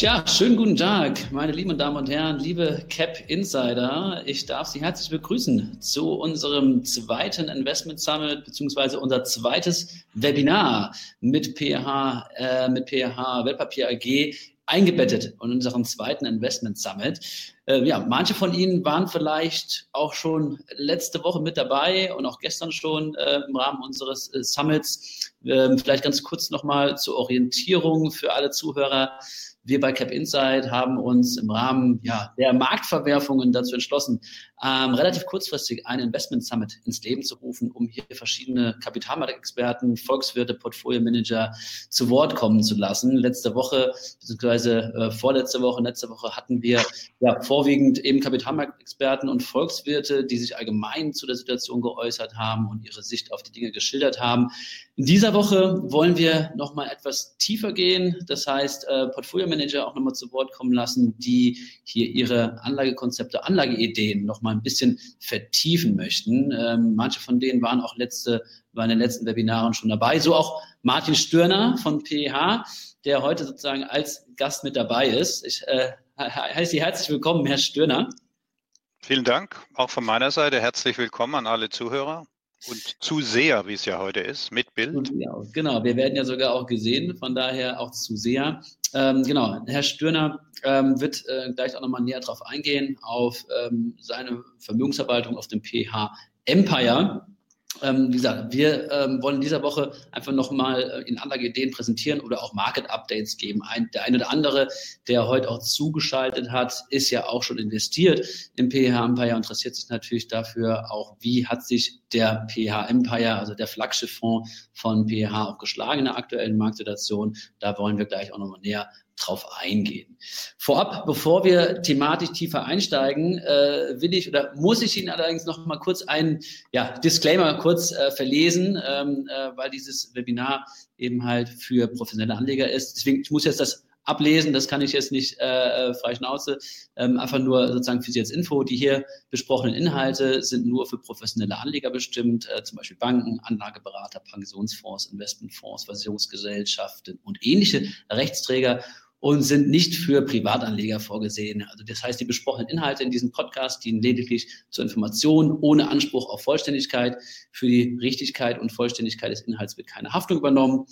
Ja, schönen guten Tag, meine lieben Damen und Herren, liebe Cap Insider. Ich darf Sie herzlich begrüßen zu unserem zweiten Investment Summit beziehungsweise unser zweites Webinar mit PH, äh, mit PH Wertpapier AG eingebettet in unserem zweiten Investment Summit. Äh, ja, manche von Ihnen waren vielleicht auch schon letzte Woche mit dabei und auch gestern schon äh, im Rahmen unseres äh, Summits. Ähm, vielleicht ganz kurz nochmal zur Orientierung für alle Zuhörer. Wir bei Cap Insight haben uns im Rahmen ja, der Marktverwerfungen dazu entschlossen, ähm, relativ kurzfristig ein Investment Summit ins Leben zu rufen, um hier verschiedene Kapitalmarktexperten, Volkswirte, Portfolio-Manager zu Wort kommen zu lassen. Letzte Woche, beziehungsweise äh, vorletzte Woche, letzte Woche hatten wir ja vorwiegend eben Kapitalmarktexperten und Volkswirte, die sich allgemein zu der Situation geäußert haben und ihre Sicht auf die Dinge geschildert haben. In dieser Woche wollen wir nochmal etwas tiefer gehen. Das heißt, äh, Portfolio-Manager auch nochmal zu Wort kommen lassen, die hier ihre Anlagekonzepte, Anlageideen nochmal mal ein bisschen vertiefen möchten. Ähm, manche von denen waren auch letzte, waren in den letzten Webinaren schon dabei. So auch Martin Stürner von PH, der heute sozusagen als Gast mit dabei ist. Ich äh, heiße Sie herzlich willkommen, Herr Stürner. Vielen Dank. Auch von meiner Seite herzlich willkommen an alle Zuhörer. Und zu sehr, wie es ja heute ist, mit Bild. Genau, wir werden ja sogar auch gesehen, von daher auch zu sehr. Ähm, genau, Herr Stürner ähm, wird äh, gleich auch nochmal näher drauf eingehen, auf ähm, seine Vermögensverwaltung auf dem PH Empire. Ähm, wie gesagt, wir ähm, wollen in dieser Woche einfach nochmal äh, in andere Ideen präsentieren oder auch Market-Updates geben. Ein, der eine oder andere, der heute auch zugeschaltet hat, ist ja auch schon investiert im PH Empire, interessiert sich natürlich dafür auch, wie hat sich der PH Empire, also der Flaggschifffonds von PH auch geschlagen in der aktuellen Marktsituation. Da wollen wir gleich auch nochmal näher drauf eingehen. Vorab, bevor wir thematisch tiefer einsteigen, äh, will ich oder muss ich Ihnen allerdings noch mal kurz einen ja, Disclaimer kurz äh, verlesen, ähm, äh, weil dieses Webinar eben halt für professionelle Anleger ist. Deswegen, ich muss jetzt das ablesen, das kann ich jetzt nicht äh, äh frei Schnauze, ähm, einfach nur sozusagen für Sie als Info. Die hier besprochenen Inhalte sind nur für professionelle Anleger bestimmt, äh, zum Beispiel Banken, Anlageberater, Pensionsfonds, Investmentfonds, Versicherungsgesellschaften und ähnliche Rechtsträger und sind nicht für Privatanleger vorgesehen. Also das heißt, die besprochenen Inhalte in diesem Podcast dienen lediglich zur Information ohne Anspruch auf Vollständigkeit. Für die Richtigkeit und Vollständigkeit des Inhalts wird keine Haftung übernommen.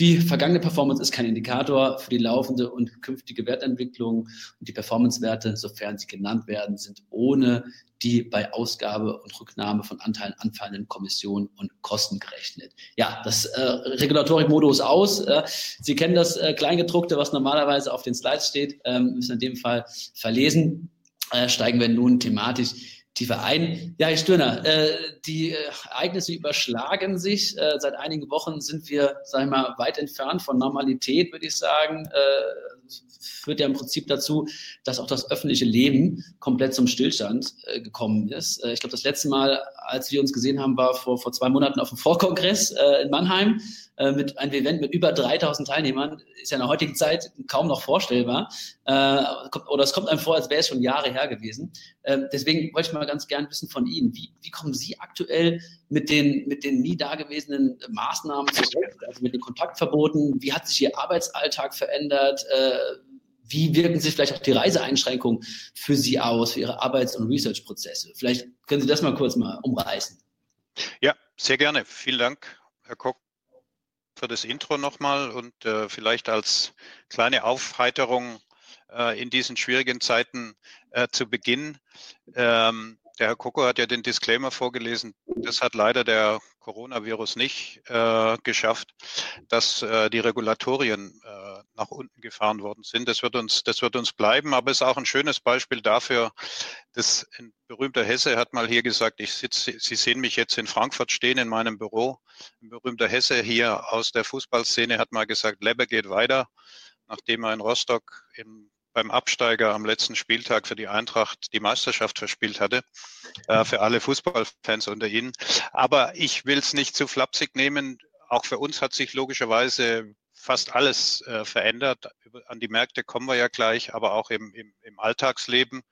Die vergangene Performance ist kein Indikator für die laufende und künftige Wertentwicklung. Und die Performance-Werte, sofern sie genannt werden, sind ohne die bei Ausgabe und Rücknahme von Anteilen anfallenden Kommissionen und Kosten gerechnet. Ja, das äh, Regulatorik-Modus aus. Äh, sie kennen das äh, Kleingedruckte, was normalerweise auf den Slides steht, ähm, müssen in dem Fall verlesen. Äh, steigen wir nun thematisch tiefer ein. Ja, Herr Stürner, äh, die äh, Ereignisse überschlagen sich. Äh, seit einigen Wochen sind wir, sagen wir mal, weit entfernt von Normalität, würde ich sagen. Äh, führt ja im Prinzip dazu, dass auch das öffentliche Leben komplett zum Stillstand äh, gekommen ist. Äh, ich glaube, das letzte Mal, als wir uns gesehen haben, war vor, vor zwei Monaten auf dem Vorkongress äh, in Mannheim äh, mit einem Event mit über 3000 Teilnehmern. Ist ja in der heutigen Zeit kaum noch vorstellbar. Äh, oder es kommt einem vor, als wäre es schon Jahre her gewesen. Ähm, deswegen wollte ich mal ganz gern wissen von Ihnen, wie, wie kommen Sie aktuell mit den, mit den nie dagewesenen Maßnahmen zurecht, also mit den Kontaktverboten? Wie hat sich Ihr Arbeitsalltag verändert? Wie wirken sich vielleicht auch die Reiseeinschränkungen für Sie aus, für Ihre Arbeits- und Research-Prozesse? Vielleicht können Sie das mal kurz mal umreißen. Ja, sehr gerne. Vielen Dank, Herr Koch, für das Intro nochmal und äh, vielleicht als kleine Aufheiterung äh, in diesen schwierigen Zeiten äh, zu Beginn. Ähm, der Herr Koko hat ja den Disclaimer vorgelesen. Das hat leider der Coronavirus nicht äh, geschafft, dass äh, die Regulatorien äh, nach unten gefahren worden sind. Das wird uns, das wird uns bleiben, aber es ist auch ein schönes Beispiel dafür, dass ein berühmter Hesse hat mal hier gesagt, ich sitze, Sie sehen mich jetzt in Frankfurt stehen in meinem Büro. Ein berühmter Hesse hier aus der Fußballszene hat mal gesagt, Lebbe geht weiter, nachdem er in Rostock im beim Absteiger am letzten Spieltag für die Eintracht die Meisterschaft verspielt hatte, äh, für alle Fußballfans unter Ihnen. Aber ich will es nicht zu flapsig nehmen. Auch für uns hat sich logischerweise fast alles äh, verändert. An die Märkte kommen wir ja gleich, aber auch im, im, im Alltagsleben.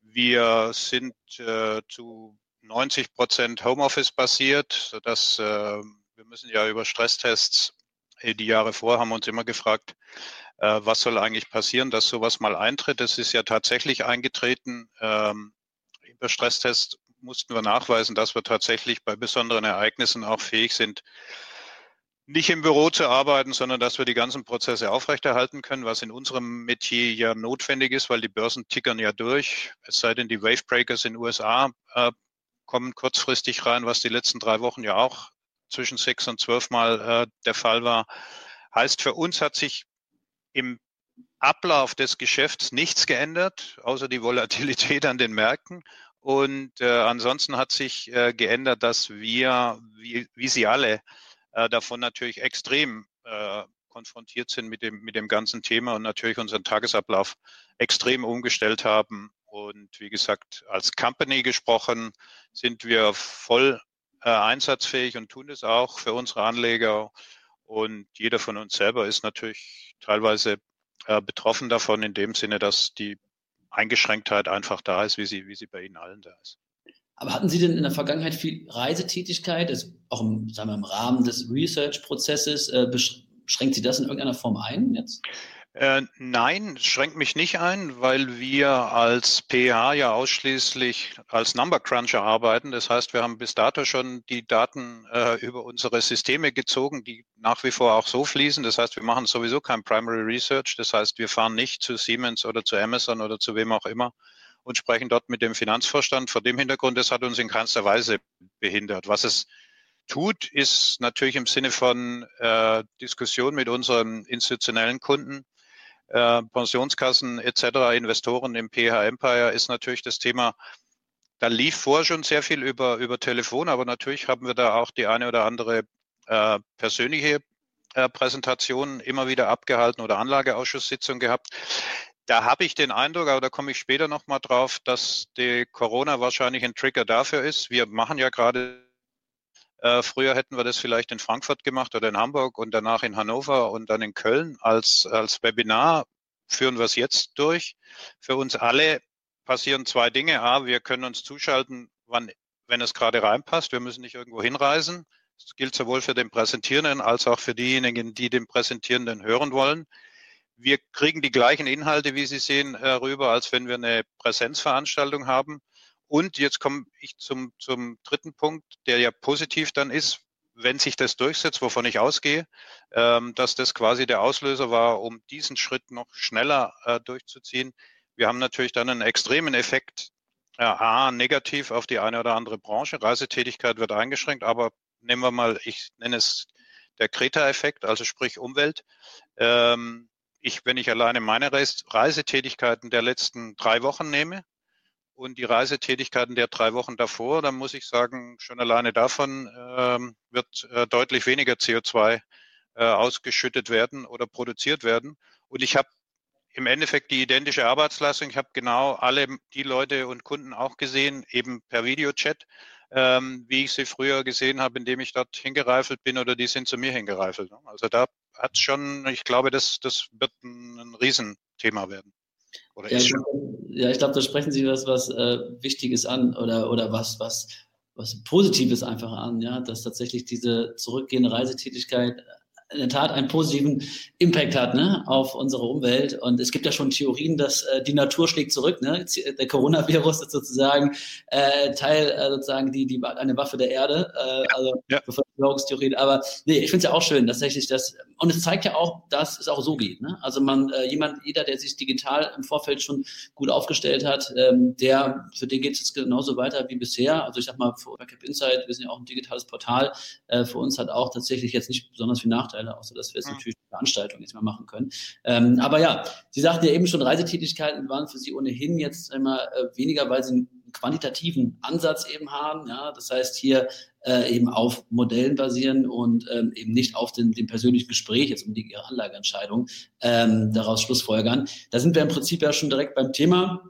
Wir sind äh, zu 90 Prozent Homeoffice basiert, sodass äh, wir müssen ja über Stresstests die Jahre vor haben uns immer gefragt, äh, was soll eigentlich passieren, dass sowas mal eintritt. Das ist ja tatsächlich eingetreten. Ähm, Im Stresstest mussten wir nachweisen, dass wir tatsächlich bei besonderen Ereignissen auch fähig sind, nicht im Büro zu arbeiten, sondern dass wir die ganzen Prozesse aufrechterhalten können, was in unserem Metier ja notwendig ist, weil die Börsen tickern ja durch. Es sei denn, die Wavebreakers in den USA äh, kommen kurzfristig rein, was die letzten drei Wochen ja auch zwischen sechs und zwölf Mal äh, der Fall war. Heißt, für uns hat sich im Ablauf des Geschäfts nichts geändert, außer die Volatilität an den Märkten. Und äh, ansonsten hat sich äh, geändert, dass wir, wie, wie Sie alle, äh, davon natürlich extrem äh, konfrontiert sind mit dem, mit dem ganzen Thema und natürlich unseren Tagesablauf extrem umgestellt haben. Und wie gesagt, als Company gesprochen sind wir voll äh, einsatzfähig und tun es auch für unsere Anleger. Und jeder von uns selber ist natürlich teilweise äh, betroffen davon, in dem Sinne, dass die Eingeschränktheit einfach da ist, wie sie, wie sie bei Ihnen allen da ist. Aber hatten Sie denn in der Vergangenheit viel Reisetätigkeit, also auch im, sagen wir, im Rahmen des Research-Prozesses? Äh, beschränkt Sie das in irgendeiner Form ein jetzt? Äh, nein, schränkt mich nicht ein, weil wir als PH ja ausschließlich als Number Cruncher arbeiten. Das heißt, wir haben bis dato schon die Daten äh, über unsere Systeme gezogen, die nach wie vor auch so fließen. Das heißt, wir machen sowieso kein Primary Research. Das heißt, wir fahren nicht zu Siemens oder zu Amazon oder zu wem auch immer und sprechen dort mit dem Finanzvorstand. Vor dem Hintergrund, das hat uns in keinster Weise behindert. Was es tut, ist natürlich im Sinne von äh, Diskussion mit unseren institutionellen Kunden äh, Pensionskassen etc., Investoren im PH Empire ist natürlich das Thema, da lief vor schon sehr viel über, über Telefon, aber natürlich haben wir da auch die eine oder andere äh, persönliche äh, Präsentation immer wieder abgehalten oder Anlageausschusssitzung gehabt. Da habe ich den Eindruck, aber da komme ich später nochmal drauf, dass die Corona wahrscheinlich ein Trigger dafür ist. Wir machen ja gerade äh, früher hätten wir das vielleicht in Frankfurt gemacht oder in Hamburg und danach in Hannover und dann in Köln als, als Webinar. Führen wir es jetzt durch. Für uns alle passieren zwei Dinge. A, wir können uns zuschalten, wann, wenn es gerade reinpasst. Wir müssen nicht irgendwo hinreisen. Das gilt sowohl für den Präsentierenden als auch für diejenigen, die den Präsentierenden hören wollen. Wir kriegen die gleichen Inhalte, wie Sie sehen, äh, rüber, als wenn wir eine Präsenzveranstaltung haben. Und jetzt komme ich zum, zum dritten Punkt, der ja positiv dann ist, wenn sich das durchsetzt, wovon ich ausgehe, ähm, dass das quasi der Auslöser war, um diesen Schritt noch schneller äh, durchzuziehen. Wir haben natürlich dann einen extremen Effekt, äh, A, negativ auf die eine oder andere Branche. Reisetätigkeit wird eingeschränkt, aber nehmen wir mal, ich nenne es der Kreta-Effekt, also sprich Umwelt. Ähm, ich, wenn ich alleine meine Reisetätigkeiten der letzten drei Wochen nehme, und die Reisetätigkeiten der drei Wochen davor, dann muss ich sagen, schon alleine davon ähm, wird äh, deutlich weniger CO2 äh, ausgeschüttet werden oder produziert werden. Und ich habe im Endeffekt die identische Arbeitsleistung. Ich habe genau alle die Leute und Kunden auch gesehen, eben per Videochat, ähm, wie ich sie früher gesehen habe, indem ich dort hingereifelt bin oder die sind zu mir hingereifelt. Also da hat schon, ich glaube, das, das wird ein, ein Riesenthema werden. Oder ja, ich, ja, ich glaube, da sprechen Sie was, was äh, Wichtiges an oder, oder was, was, was Positives einfach an, ja, dass tatsächlich diese zurückgehende Reisetätigkeit in der Tat einen positiven Impact hat ne, auf unsere Umwelt. Und es gibt ja schon Theorien, dass äh, die Natur schlägt zurück. Ne? Der Coronavirus ist sozusagen äh, Teil, äh, sozusagen die, die, eine Waffe der Erde, äh, also ja. Verschwörungstheorien. Aber nee, ich finde es ja auch schön, tatsächlich das. Und es zeigt ja auch, dass es auch so geht. Ne? Also man, äh, jemand, jeder, der sich digital im Vorfeld schon gut aufgestellt hat, ähm, der, für den geht es jetzt genauso weiter wie bisher. Also ich sag mal, für Backup Insight, wir sind ja auch ein digitales Portal, äh, für uns hat auch tatsächlich jetzt nicht besonders viel Nachteil Vorteile, außer dass wir jetzt mhm. natürlich Veranstaltungen jetzt mal machen können. Ähm, aber ja, Sie sagten ja eben schon, Reisetätigkeiten waren für Sie ohnehin jetzt einmal äh, weniger, weil Sie einen quantitativen Ansatz eben haben. Ja, das heißt hier äh, eben auf Modellen basieren und ähm, eben nicht auf den, dem persönlichen Gespräch jetzt um die Ihre Anlageentscheidung ähm, daraus schlussfolgern. Da sind wir im Prinzip ja schon direkt beim Thema.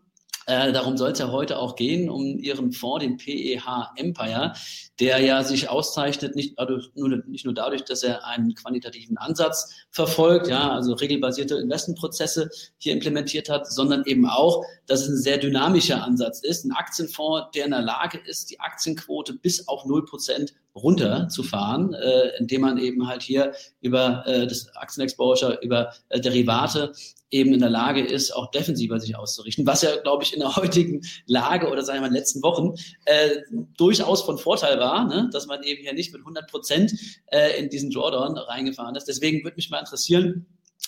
Äh, darum soll es ja heute auch gehen, um Ihren Fonds, den PEH Empire, der ja sich auszeichnet, nicht, dadurch, nur, nicht nur dadurch, dass er einen quantitativen Ansatz verfolgt, ja, also regelbasierte Investmentprozesse hier implementiert hat, sondern eben auch, dass es ein sehr dynamischer Ansatz ist, ein Aktienfonds, der in der Lage ist, die Aktienquote bis auf 0% runterzufahren, äh, indem man eben halt hier über äh, das Aktienexposure, über äh, Derivate eben in der Lage ist, auch defensiver sich auszurichten, was ja, glaube ich, in der heutigen Lage oder sagen wir in den letzten Wochen äh, durchaus von Vorteil war, ne? dass man eben hier nicht mit 100 Prozent äh, in diesen Drawdown reingefahren ist. Deswegen würde mich mal interessieren,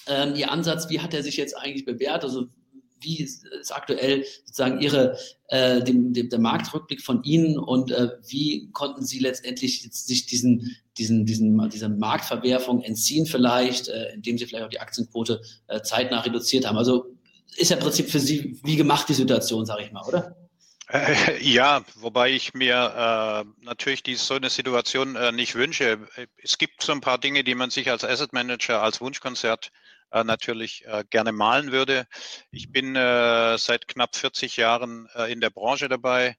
ähm, Ihr Ansatz, wie hat er sich jetzt eigentlich bewährt? Also wie ist aktuell sozusagen Ihre, äh, dem, dem, der Marktrückblick von Ihnen und äh, wie konnten Sie letztendlich sich diesen, diesen, diesen, dieser Marktverwerfung entziehen vielleicht, äh, indem Sie vielleicht auch die Aktienquote äh, zeitnah reduziert haben? Also ist ja im Prinzip für Sie wie gemacht die Situation, sage ich mal, oder? Äh, ja, wobei ich mir äh, natürlich die, so eine Situation äh, nicht wünsche. Es gibt so ein paar Dinge, die man sich als Asset Manager als Wunschkonzert äh, natürlich äh, gerne malen würde. Ich bin äh, seit knapp 40 Jahren äh, in der Branche dabei.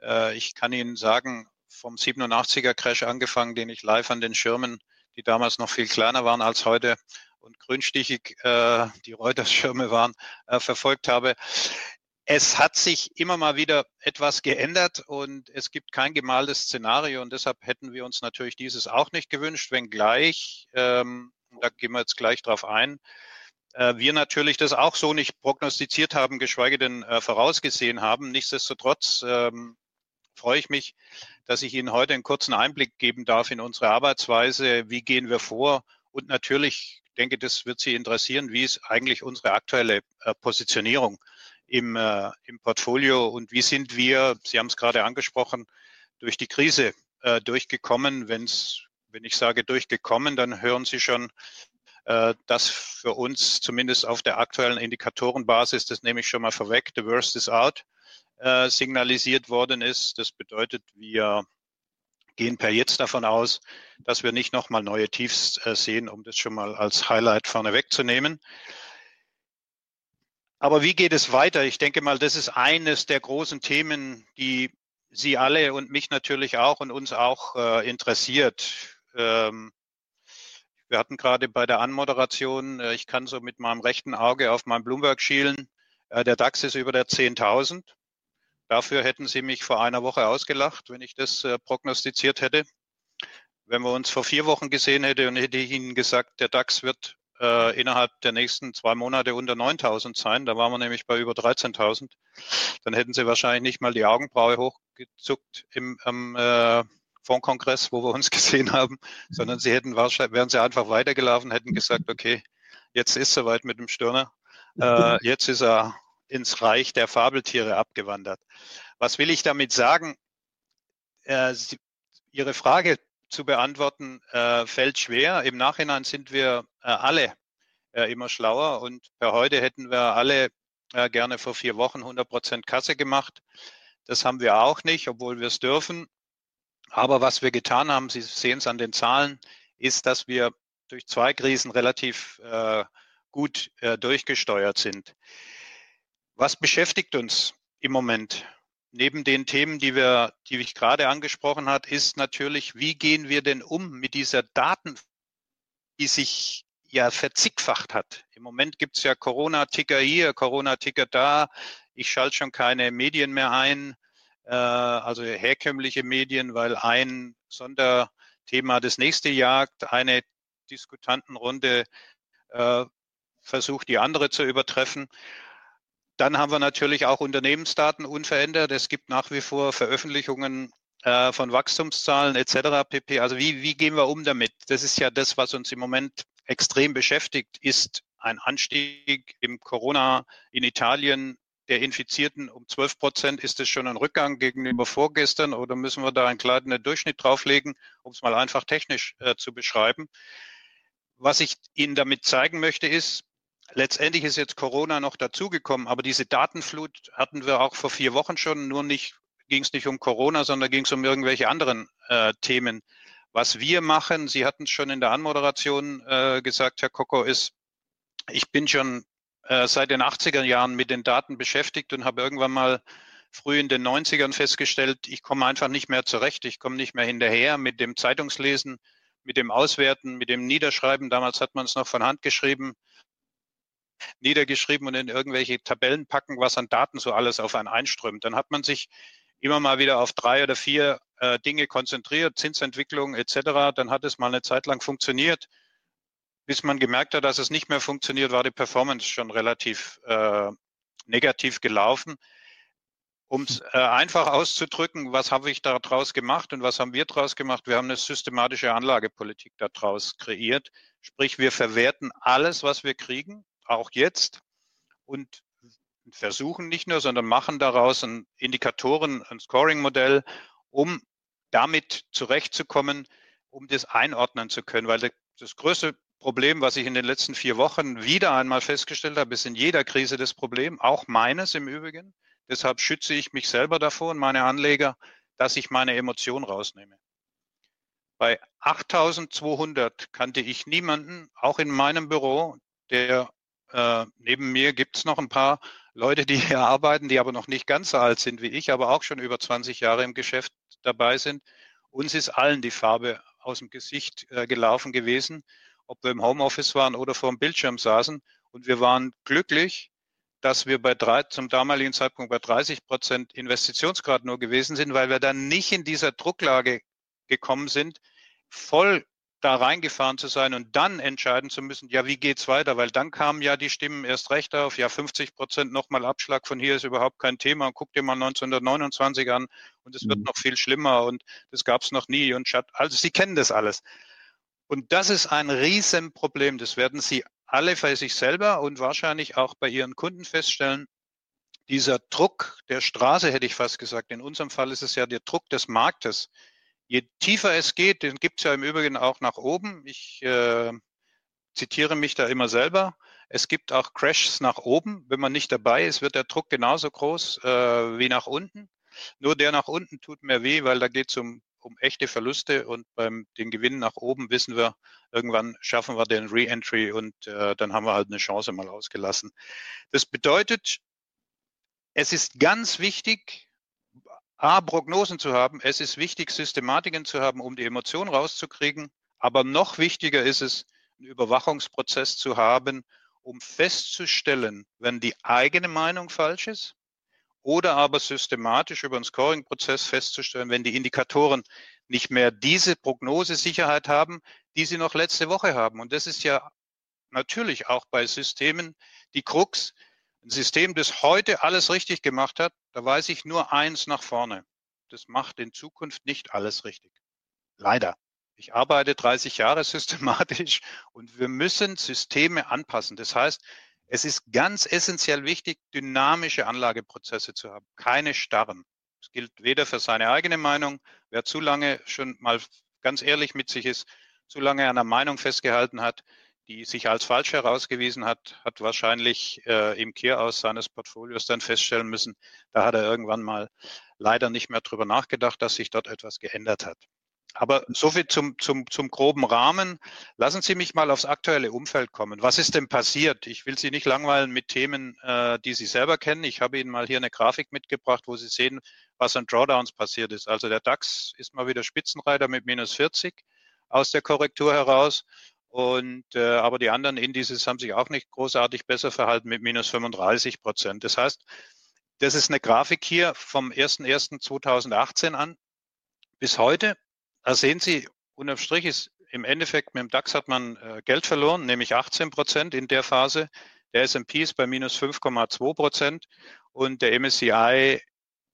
Äh, ich kann Ihnen sagen, vom 87er Crash angefangen, den ich live an den Schirmen, die damals noch viel kleiner waren als heute und grünstichig äh, die Reuters-Schirme waren, verfolgt habe. Es hat sich immer mal wieder etwas geändert und es gibt kein gemaltes Szenario und deshalb hätten wir uns natürlich dieses auch nicht gewünscht, wenngleich ähm, da gehen wir jetzt gleich drauf ein, äh, wir natürlich das auch so nicht prognostiziert haben, geschweige denn äh, vorausgesehen haben. Nichtsdestotrotz ähm, freue ich mich, dass ich Ihnen heute einen kurzen Einblick geben darf in unsere Arbeitsweise. Wie gehen wir vor? Und natürlich, denke, das wird Sie interessieren, wie ist eigentlich unsere aktuelle äh, Positionierung im, im Portfolio und wie sind wir, Sie haben es gerade angesprochen, durch die Krise durchgekommen, wenn es wenn ich sage durchgekommen, dann hören Sie schon, äh, dass für uns zumindest auf der aktuellen Indikatorenbasis, das nehme ich schon mal vorweg, the worst is out, äh, signalisiert worden ist. Das bedeutet, wir gehen per jetzt davon aus, dass wir nicht nochmal neue Tiefs äh, sehen, um das schon mal als Highlight vorne wegzunehmen. Aber wie geht es weiter? Ich denke mal, das ist eines der großen Themen, die Sie alle und mich natürlich auch und uns auch interessiert. Ähm, wir hatten gerade bei der Anmoderation, äh, ich kann so mit meinem rechten Auge auf meinem Bloomberg schielen, äh, der DAX ist über der 10.000. Dafür hätten Sie mich vor einer Woche ausgelacht, wenn ich das äh, prognostiziert hätte. Wenn wir uns vor vier Wochen gesehen hätten und hätte ich Ihnen gesagt, der DAX wird äh, innerhalb der nächsten zwei Monate unter 9.000 sein, da waren wir nämlich bei über 13.000, dann hätten Sie wahrscheinlich nicht mal die Augenbraue hochgezuckt im, am äh, Fondkongress, wo wir uns gesehen haben, sondern sie hätten wahrscheinlich, wären sie einfach weitergelaufen, hätten gesagt, okay, jetzt ist soweit mit dem Stirner. Äh, jetzt ist er ins Reich der Fabeltiere abgewandert. Was will ich damit sagen? Äh, sie, Ihre Frage zu beantworten äh, fällt schwer. Im Nachhinein sind wir äh, alle äh, immer schlauer und per heute hätten wir alle äh, gerne vor vier Wochen 100 Prozent Kasse gemacht. Das haben wir auch nicht, obwohl wir es dürfen. Aber was wir getan haben, Sie sehen es an den Zahlen, ist, dass wir durch zwei Krisen relativ äh, gut äh, durchgesteuert sind. Was beschäftigt uns im Moment? Neben den Themen, die wir, die ich gerade angesprochen hat, ist natürlich, wie gehen wir denn um mit dieser Daten, die sich ja verzigfacht hat. Im Moment gibt es ja Corona-Ticker hier, Corona-Ticker da. Ich schalte schon keine Medien mehr ein also herkömmliche Medien, weil ein Sonderthema das nächste jagt, eine Diskutantenrunde äh, versucht, die andere zu übertreffen. Dann haben wir natürlich auch Unternehmensdaten unverändert. Es gibt nach wie vor Veröffentlichungen äh, von Wachstumszahlen etc. pp. Also wie, wie gehen wir um damit? Das ist ja das, was uns im Moment extrem beschäftigt, ist ein Anstieg im Corona in Italien der Infizierten um 12 Prozent. Ist es schon ein Rückgang gegenüber vorgestern oder müssen wir da einen kleinen Durchschnitt drauflegen, um es mal einfach technisch äh, zu beschreiben? Was ich Ihnen damit zeigen möchte, ist, letztendlich ist jetzt Corona noch dazugekommen, aber diese Datenflut hatten wir auch vor vier Wochen schon, nur nicht ging es nicht um Corona, sondern ging es um irgendwelche anderen äh, Themen. Was wir machen, Sie hatten es schon in der Anmoderation äh, gesagt, Herr Koko, ist, ich bin schon äh, seit den 80er Jahren mit den Daten beschäftigt und habe irgendwann mal früh in den 90ern festgestellt, ich komme einfach nicht mehr zurecht, ich komme nicht mehr hinterher mit dem Zeitungslesen, mit dem Auswerten, mit dem Niederschreiben. Damals hat man es noch von Hand geschrieben, niedergeschrieben und in irgendwelche Tabellen packen, was an Daten so alles auf einen einströmt. Dann hat man sich immer mal wieder auf drei oder vier äh, Dinge konzentriert, Zinsentwicklung etc., dann hat es mal eine Zeit lang funktioniert. Bis man gemerkt hat, dass es nicht mehr funktioniert, war die Performance schon relativ äh, negativ gelaufen. Um es äh, einfach auszudrücken, was habe ich daraus gemacht und was haben wir daraus gemacht? Wir haben eine systematische Anlagepolitik daraus kreiert. Sprich, wir verwerten alles, was wir kriegen, auch jetzt, und versuchen nicht nur, sondern machen daraus ein Indikatoren, ein Scoring-Modell, um damit zurechtzukommen, um das einordnen zu können. Weil das größte Problem, was ich in den letzten vier Wochen wieder einmal festgestellt habe, ist in jeder Krise das Problem, auch meines im Übrigen. Deshalb schütze ich mich selber davor und meine Anleger, dass ich meine Emotion rausnehme. Bei 8200 kannte ich niemanden, auch in meinem Büro, der äh, neben mir gibt es noch ein paar Leute, die hier arbeiten, die aber noch nicht ganz so alt sind wie ich, aber auch schon über 20 Jahre im Geschäft dabei sind. Uns ist allen die Farbe aus dem Gesicht äh, gelaufen gewesen, ob wir im Homeoffice waren oder vor dem Bildschirm saßen. Und wir waren glücklich, dass wir bei drei, zum damaligen Zeitpunkt bei 30 Prozent Investitionsgrad nur gewesen sind, weil wir dann nicht in dieser Drucklage gekommen sind, voll da reingefahren zu sein und dann entscheiden zu müssen, ja, wie geht's weiter? Weil dann kamen ja die Stimmen erst recht auf, ja, 50 Prozent nochmal Abschlag von hier ist überhaupt kein Thema. Guck dir mal 1929 an und es mhm. wird noch viel schlimmer und das gab's noch nie und Schat, also Sie kennen das alles. Und das ist ein Riesenproblem. Das werden Sie alle bei sich selber und wahrscheinlich auch bei Ihren Kunden feststellen. Dieser Druck der Straße, hätte ich fast gesagt. In unserem Fall ist es ja der Druck des Marktes Je tiefer es geht, den gibt es ja im Übrigen auch nach oben. Ich äh, zitiere mich da immer selber. Es gibt auch Crashs nach oben. Wenn man nicht dabei ist, wird der Druck genauso groß äh, wie nach unten. Nur der nach unten tut mehr weh, weil da geht es um, um echte Verluste und beim den Gewinn nach oben wissen wir, irgendwann schaffen wir den Re-Entry und äh, dann haben wir halt eine Chance mal ausgelassen. Das bedeutet, es ist ganz wichtig, A, Prognosen zu haben. Es ist wichtig, Systematiken zu haben, um die Emotionen rauszukriegen. Aber noch wichtiger ist es, einen Überwachungsprozess zu haben, um festzustellen, wenn die eigene Meinung falsch ist oder aber systematisch über einen Scoring-Prozess festzustellen, wenn die Indikatoren nicht mehr diese Prognosesicherheit haben, die sie noch letzte Woche haben. Und das ist ja natürlich auch bei Systemen die Krux, ein System, das heute alles richtig gemacht hat, da weiß ich nur eins nach vorne. Das macht in Zukunft nicht alles richtig. Leider. Ich arbeite 30 Jahre systematisch und wir müssen Systeme anpassen. Das heißt, es ist ganz essentiell wichtig, dynamische Anlageprozesse zu haben, keine starren. Das gilt weder für seine eigene Meinung, wer zu lange schon mal ganz ehrlich mit sich ist, zu lange an einer Meinung festgehalten hat, die sich als falsch herausgewiesen hat, hat wahrscheinlich äh, im Kehraus seines Portfolios dann feststellen müssen, da hat er irgendwann mal leider nicht mehr drüber nachgedacht, dass sich dort etwas geändert hat. Aber soviel zum, zum, zum groben Rahmen. Lassen Sie mich mal aufs aktuelle Umfeld kommen. Was ist denn passiert? Ich will Sie nicht langweilen mit Themen, äh, die Sie selber kennen. Ich habe Ihnen mal hier eine Grafik mitgebracht, wo Sie sehen, was an Drawdowns passiert ist. Also der DAX ist mal wieder Spitzenreiter mit minus 40 aus der Korrektur heraus. Und äh, aber die anderen Indizes haben sich auch nicht großartig besser verhalten mit minus 35 Prozent. Das heißt, das ist eine Grafik hier vom 01.01.2018 an bis heute. Da sehen Sie, unterm Strich ist im Endeffekt mit dem DAX hat man äh, Geld verloren, nämlich 18 Prozent in der Phase. Der S&P ist bei minus 5,2 Prozent und der MSCI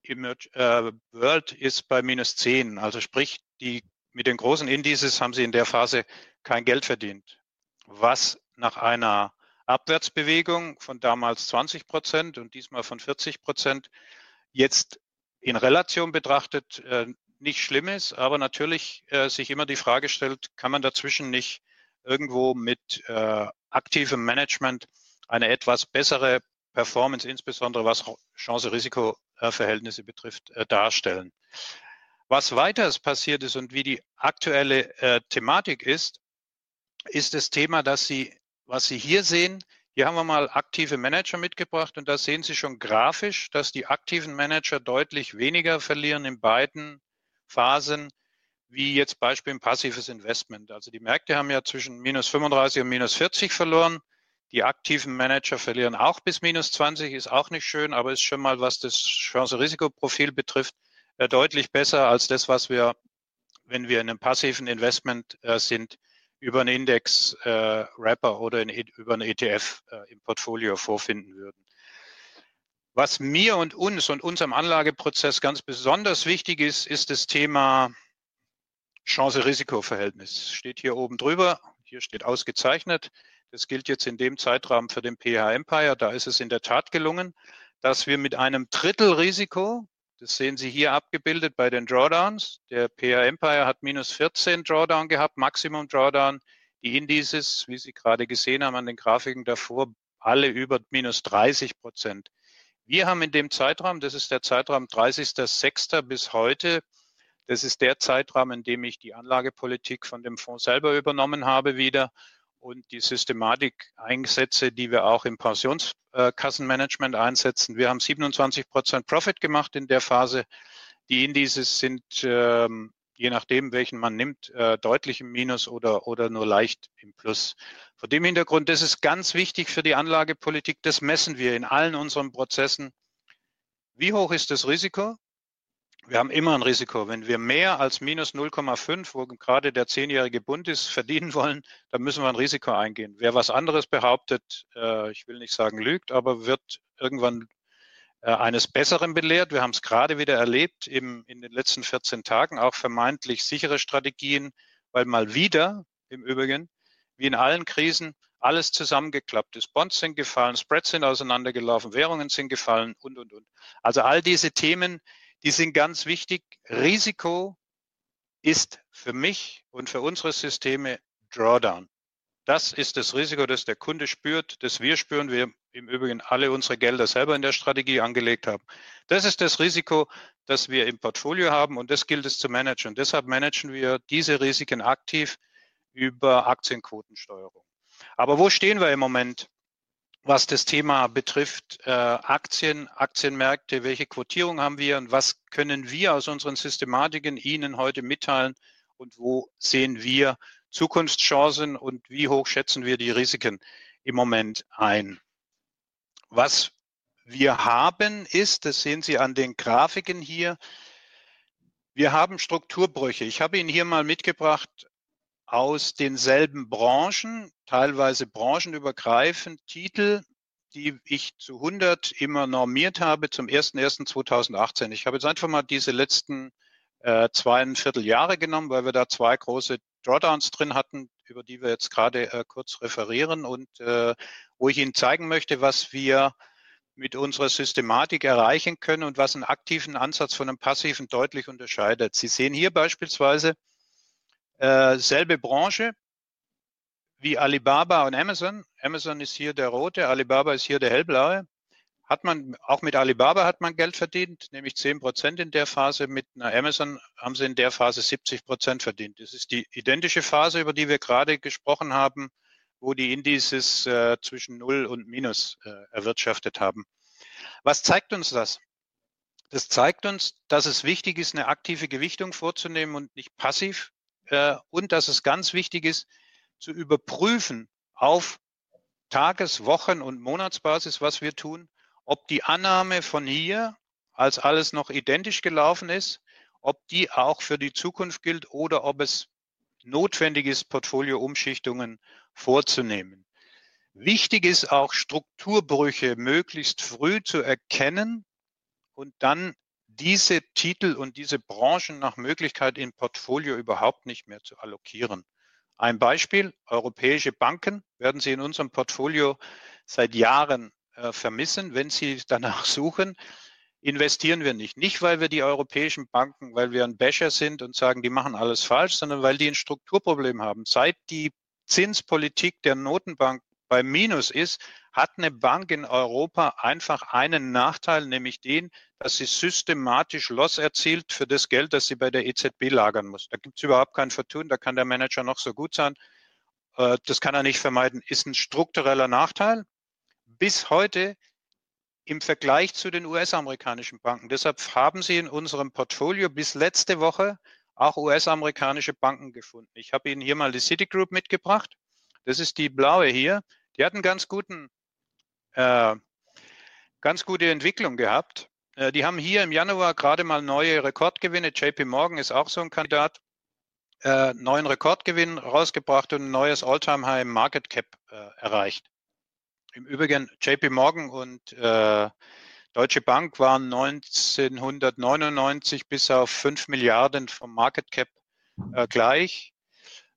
äh, World ist bei minus 10. Also sprich, die mit den großen Indizes haben sie in der Phase kein Geld verdient. Was nach einer Abwärtsbewegung von damals 20 Prozent und diesmal von 40 Prozent jetzt in Relation betrachtet äh, nicht schlimm ist, aber natürlich äh, sich immer die Frage stellt, kann man dazwischen nicht irgendwo mit äh, aktivem Management eine etwas bessere Performance, insbesondere was Chance-Risiko-Verhältnisse betrifft, äh, darstellen. Was weiteres passiert ist und wie die aktuelle äh, Thematik ist, ist das Thema, dass Sie, was Sie hier sehen, hier haben wir mal aktive Manager mitgebracht und da sehen Sie schon grafisch, dass die aktiven Manager deutlich weniger verlieren in beiden Phasen, wie jetzt Beispiel ein passives Investment. Also die Märkte haben ja zwischen minus 35 und minus 40 verloren. Die aktiven Manager verlieren auch bis minus 20, ist auch nicht schön, aber ist schon mal, was das Chance-Risiko-Profil betrifft, äh, deutlich besser als das, was wir, wenn wir in einem passiven Investment äh, sind, über einen Index-Wrapper äh, oder in, über einen ETF im Portfolio vorfinden würden. Was mir und uns und unserem Anlageprozess ganz besonders wichtig ist, ist das Thema Chance-Risiko-Verhältnis. Steht hier oben drüber. Hier steht ausgezeichnet. Das gilt jetzt in dem Zeitrahmen für den PH Empire. Da ist es in der Tat gelungen, dass wir mit einem Drittel Risiko, das sehen Sie hier abgebildet bei den Drawdowns, der PH Empire hat minus 14 Drawdown gehabt, Maximum Drawdown. Die Indizes, wie Sie gerade gesehen haben an den Grafiken davor, alle über minus 30 Prozent. Wir haben in dem Zeitraum, das ist der Zeitraum 30.06. bis heute, das ist der Zeitraum, in dem ich die Anlagepolitik von dem Fonds selber übernommen habe wieder und die Systematik einsetze, die wir auch im Pensionskassenmanagement einsetzen. Wir haben 27 Prozent Profit gemacht in der Phase. Die Indizes sind, ähm, je nachdem, welchen man nimmt, äh, deutlich im Minus oder, oder nur leicht im Plus. Vor dem Hintergrund, das ist ganz wichtig für die Anlagepolitik. Das messen wir in allen unseren Prozessen. Wie hoch ist das Risiko? wir haben immer ein Risiko. Wenn wir mehr als minus 0,5, wo gerade der zehnjährige Bund ist, verdienen wollen, dann müssen wir ein Risiko eingehen. Wer was anderes behauptet, äh, ich will nicht sagen lügt, aber wird irgendwann eines Besseren belehrt. Wir haben es gerade wieder erlebt im, in den letzten 14 Tagen, auch vermeintlich sichere Strategien, weil mal wieder im Übrigen, wie in allen Krisen, alles zusammengeklappt ist. Bonds sind gefallen, Spreads sind auseinandergelaufen, Währungen sind gefallen und, und, und. Also all diese Themen, die sind ganz wichtig. Risiko ist für mich und für unsere Systeme Drawdown. Das ist das Risiko, das der Kunde spürt, das wir spüren. Wir im Übrigen alle unsere Gelder selber in der Strategie angelegt haben. Das ist das Risiko, das wir im Portfolio haben und das gilt es zu managen. Und deshalb managen wir diese Risiken aktiv über Aktienquotensteuerung. Aber wo stehen wir im Moment? was das Thema betrifft, äh, Aktien, Aktienmärkte, welche Quotierung haben wir und was können wir aus unseren Systematiken Ihnen heute mitteilen und wo sehen wir Zukunftschancen und wie hoch schätzen wir die Risiken im Moment ein. Was wir haben ist, das sehen Sie an den Grafiken hier, wir haben Strukturbrüche. Ich habe Ihnen hier mal mitgebracht aus denselben Branchen, teilweise branchenübergreifend Titel, die ich zu 100 immer normiert habe zum 01.01.2018. Ich habe jetzt einfach mal diese letzten äh, zweieinviertel Jahre genommen, weil wir da zwei große Drawdowns drin hatten, über die wir jetzt gerade äh, kurz referieren und äh, wo ich Ihnen zeigen möchte, was wir mit unserer Systematik erreichen können und was einen aktiven Ansatz von einem passiven deutlich unterscheidet. Sie sehen hier beispielsweise äh, selbe Branche wie Alibaba und Amazon. Amazon ist hier der rote, Alibaba ist hier der hellblaue. Hat man, auch mit Alibaba hat man Geld verdient, nämlich 10 Prozent in der Phase. Mit einer Amazon haben sie in der Phase 70 Prozent verdient. Das ist die identische Phase, über die wir gerade gesprochen haben, wo die Indizes äh, zwischen Null und Minus äh, erwirtschaftet haben. Was zeigt uns das? Das zeigt uns, dass es wichtig ist, eine aktive Gewichtung vorzunehmen und nicht passiv äh, und dass es ganz wichtig ist, zu überprüfen auf Tages-, Wochen- und Monatsbasis, was wir tun, ob die Annahme von hier, als alles noch identisch gelaufen ist, ob die auch für die Zukunft gilt oder ob es notwendig ist, Portfolio-Umschichtungen vorzunehmen. Wichtig ist auch, Strukturbrüche möglichst früh zu erkennen und dann diese Titel und diese Branchen nach Möglichkeit im Portfolio überhaupt nicht mehr zu allokieren. Ein Beispiel, europäische Banken werden Sie in unserem Portfolio seit Jahren äh, vermissen. Wenn Sie danach suchen, investieren wir nicht. Nicht, weil wir die europäischen Banken, weil wir ein Basher sind und sagen, die machen alles falsch, sondern weil die ein Strukturproblem haben. Seit die Zinspolitik der Notenbank bei Minus ist, hat eine Bank in Europa einfach einen Nachteil, nämlich den, dass sie systematisch Loss erzielt für das Geld, das sie bei der EZB lagern muss. Da gibt es überhaupt kein Vertun, da kann der Manager noch so gut sein. Äh, das kann er nicht vermeiden, ist ein struktureller Nachteil. Bis heute im Vergleich zu den US-amerikanischen Banken. Deshalb haben Sie in unserem Portfolio bis letzte Woche auch US-amerikanische Banken gefunden. Ich habe Ihnen hier mal die Citigroup mitgebracht. Das ist die blaue hier. Die hat einen ganz guten, äh, ganz gute Entwicklung gehabt. Äh, die haben hier im Januar gerade mal neue Rekordgewinne. JP Morgan ist auch so ein Kandidat. Äh, neuen Rekordgewinn rausgebracht und ein neues All-Time-High im Market Cap äh, erreicht. Im Übrigen, JP Morgan und äh, Deutsche Bank waren 1999 bis auf 5 Milliarden vom Market Cap äh, gleich.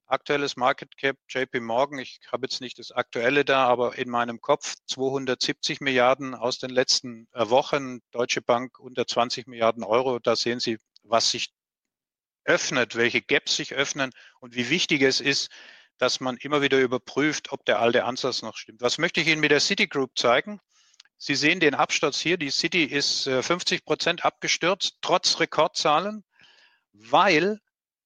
Aktuelles Market Cap JP Morgan, ich habe jetzt nicht das aktuelle da, aber in meinem Kopf 270 Milliarden aus den letzten äh, Wochen. Deutsche Bank unter 20 Milliarden Euro. Da sehen Sie, was sich öffnet, welche Gaps sich öffnen und wie wichtig es ist, dass man immer wieder überprüft, ob der alte Ansatz noch stimmt. Was möchte ich Ihnen mit der Citigroup zeigen? Sie sehen den Absturz hier. Die City ist 50 äh, Prozent abgestürzt, trotz Rekordzahlen, weil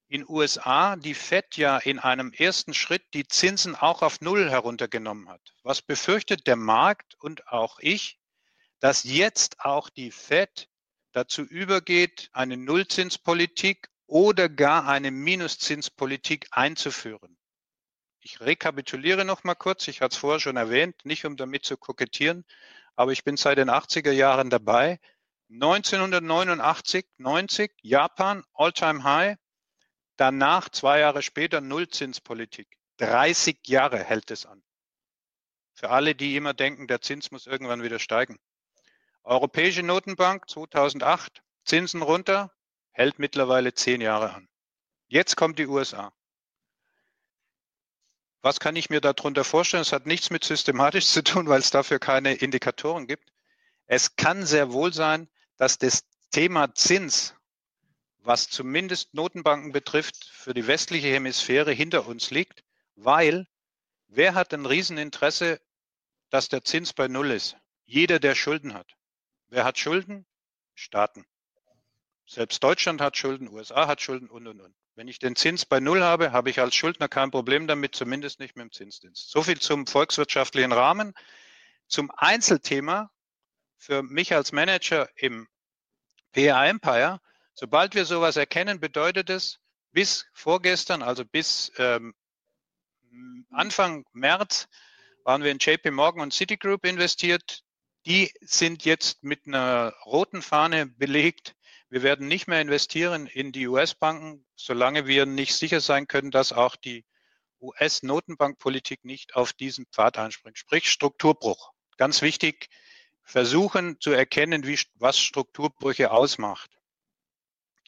in USA die Fed ja in einem ersten Schritt die Zinsen auch auf Null heruntergenommen hat. Was befürchtet der Markt und auch ich, dass jetzt auch die Fed dazu übergeht, eine Nullzinspolitik oder gar eine Minuszinspolitik einzuführen. Ich rekapituliere noch mal kurz, ich hatte es vorher schon erwähnt, nicht um damit zu kokettieren, aber ich bin seit den 80er Jahren dabei. 1989, 90, Japan, All-Time High, Danach, zwei Jahre später, Nullzinspolitik. 30 Jahre hält es an. Für alle, die immer denken, der Zins muss irgendwann wieder steigen. Europäische Notenbank 2008, Zinsen runter, hält mittlerweile zehn Jahre an. Jetzt kommt die USA. Was kann ich mir darunter vorstellen? Es hat nichts mit systematisch zu tun, weil es dafür keine Indikatoren gibt. Es kann sehr wohl sein, dass das Thema Zins was zumindest Notenbanken betrifft, für die westliche Hemisphäre hinter uns liegt, weil wer hat ein Rieseninteresse, dass der Zins bei Null ist? Jeder, der Schulden hat. Wer hat Schulden? Staaten. Selbst Deutschland hat Schulden, USA hat Schulden und, und, und. Wenn ich den Zins bei Null habe, habe ich als Schuldner kein Problem damit, zumindest nicht mit dem Zinsdienst. So viel zum volkswirtschaftlichen Rahmen. Zum Einzelthema für mich als Manager im PA Empire Sobald wir sowas erkennen, bedeutet es, bis vorgestern, also bis ähm, Anfang März, waren wir in JP Morgan und Citigroup investiert. Die sind jetzt mit einer roten Fahne belegt. Wir werden nicht mehr investieren in die US-Banken, solange wir nicht sicher sein können, dass auch die US-Notenbankpolitik nicht auf diesen Pfad einspringt. Sprich Strukturbruch. Ganz wichtig, versuchen zu erkennen, wie, was Strukturbrüche ausmacht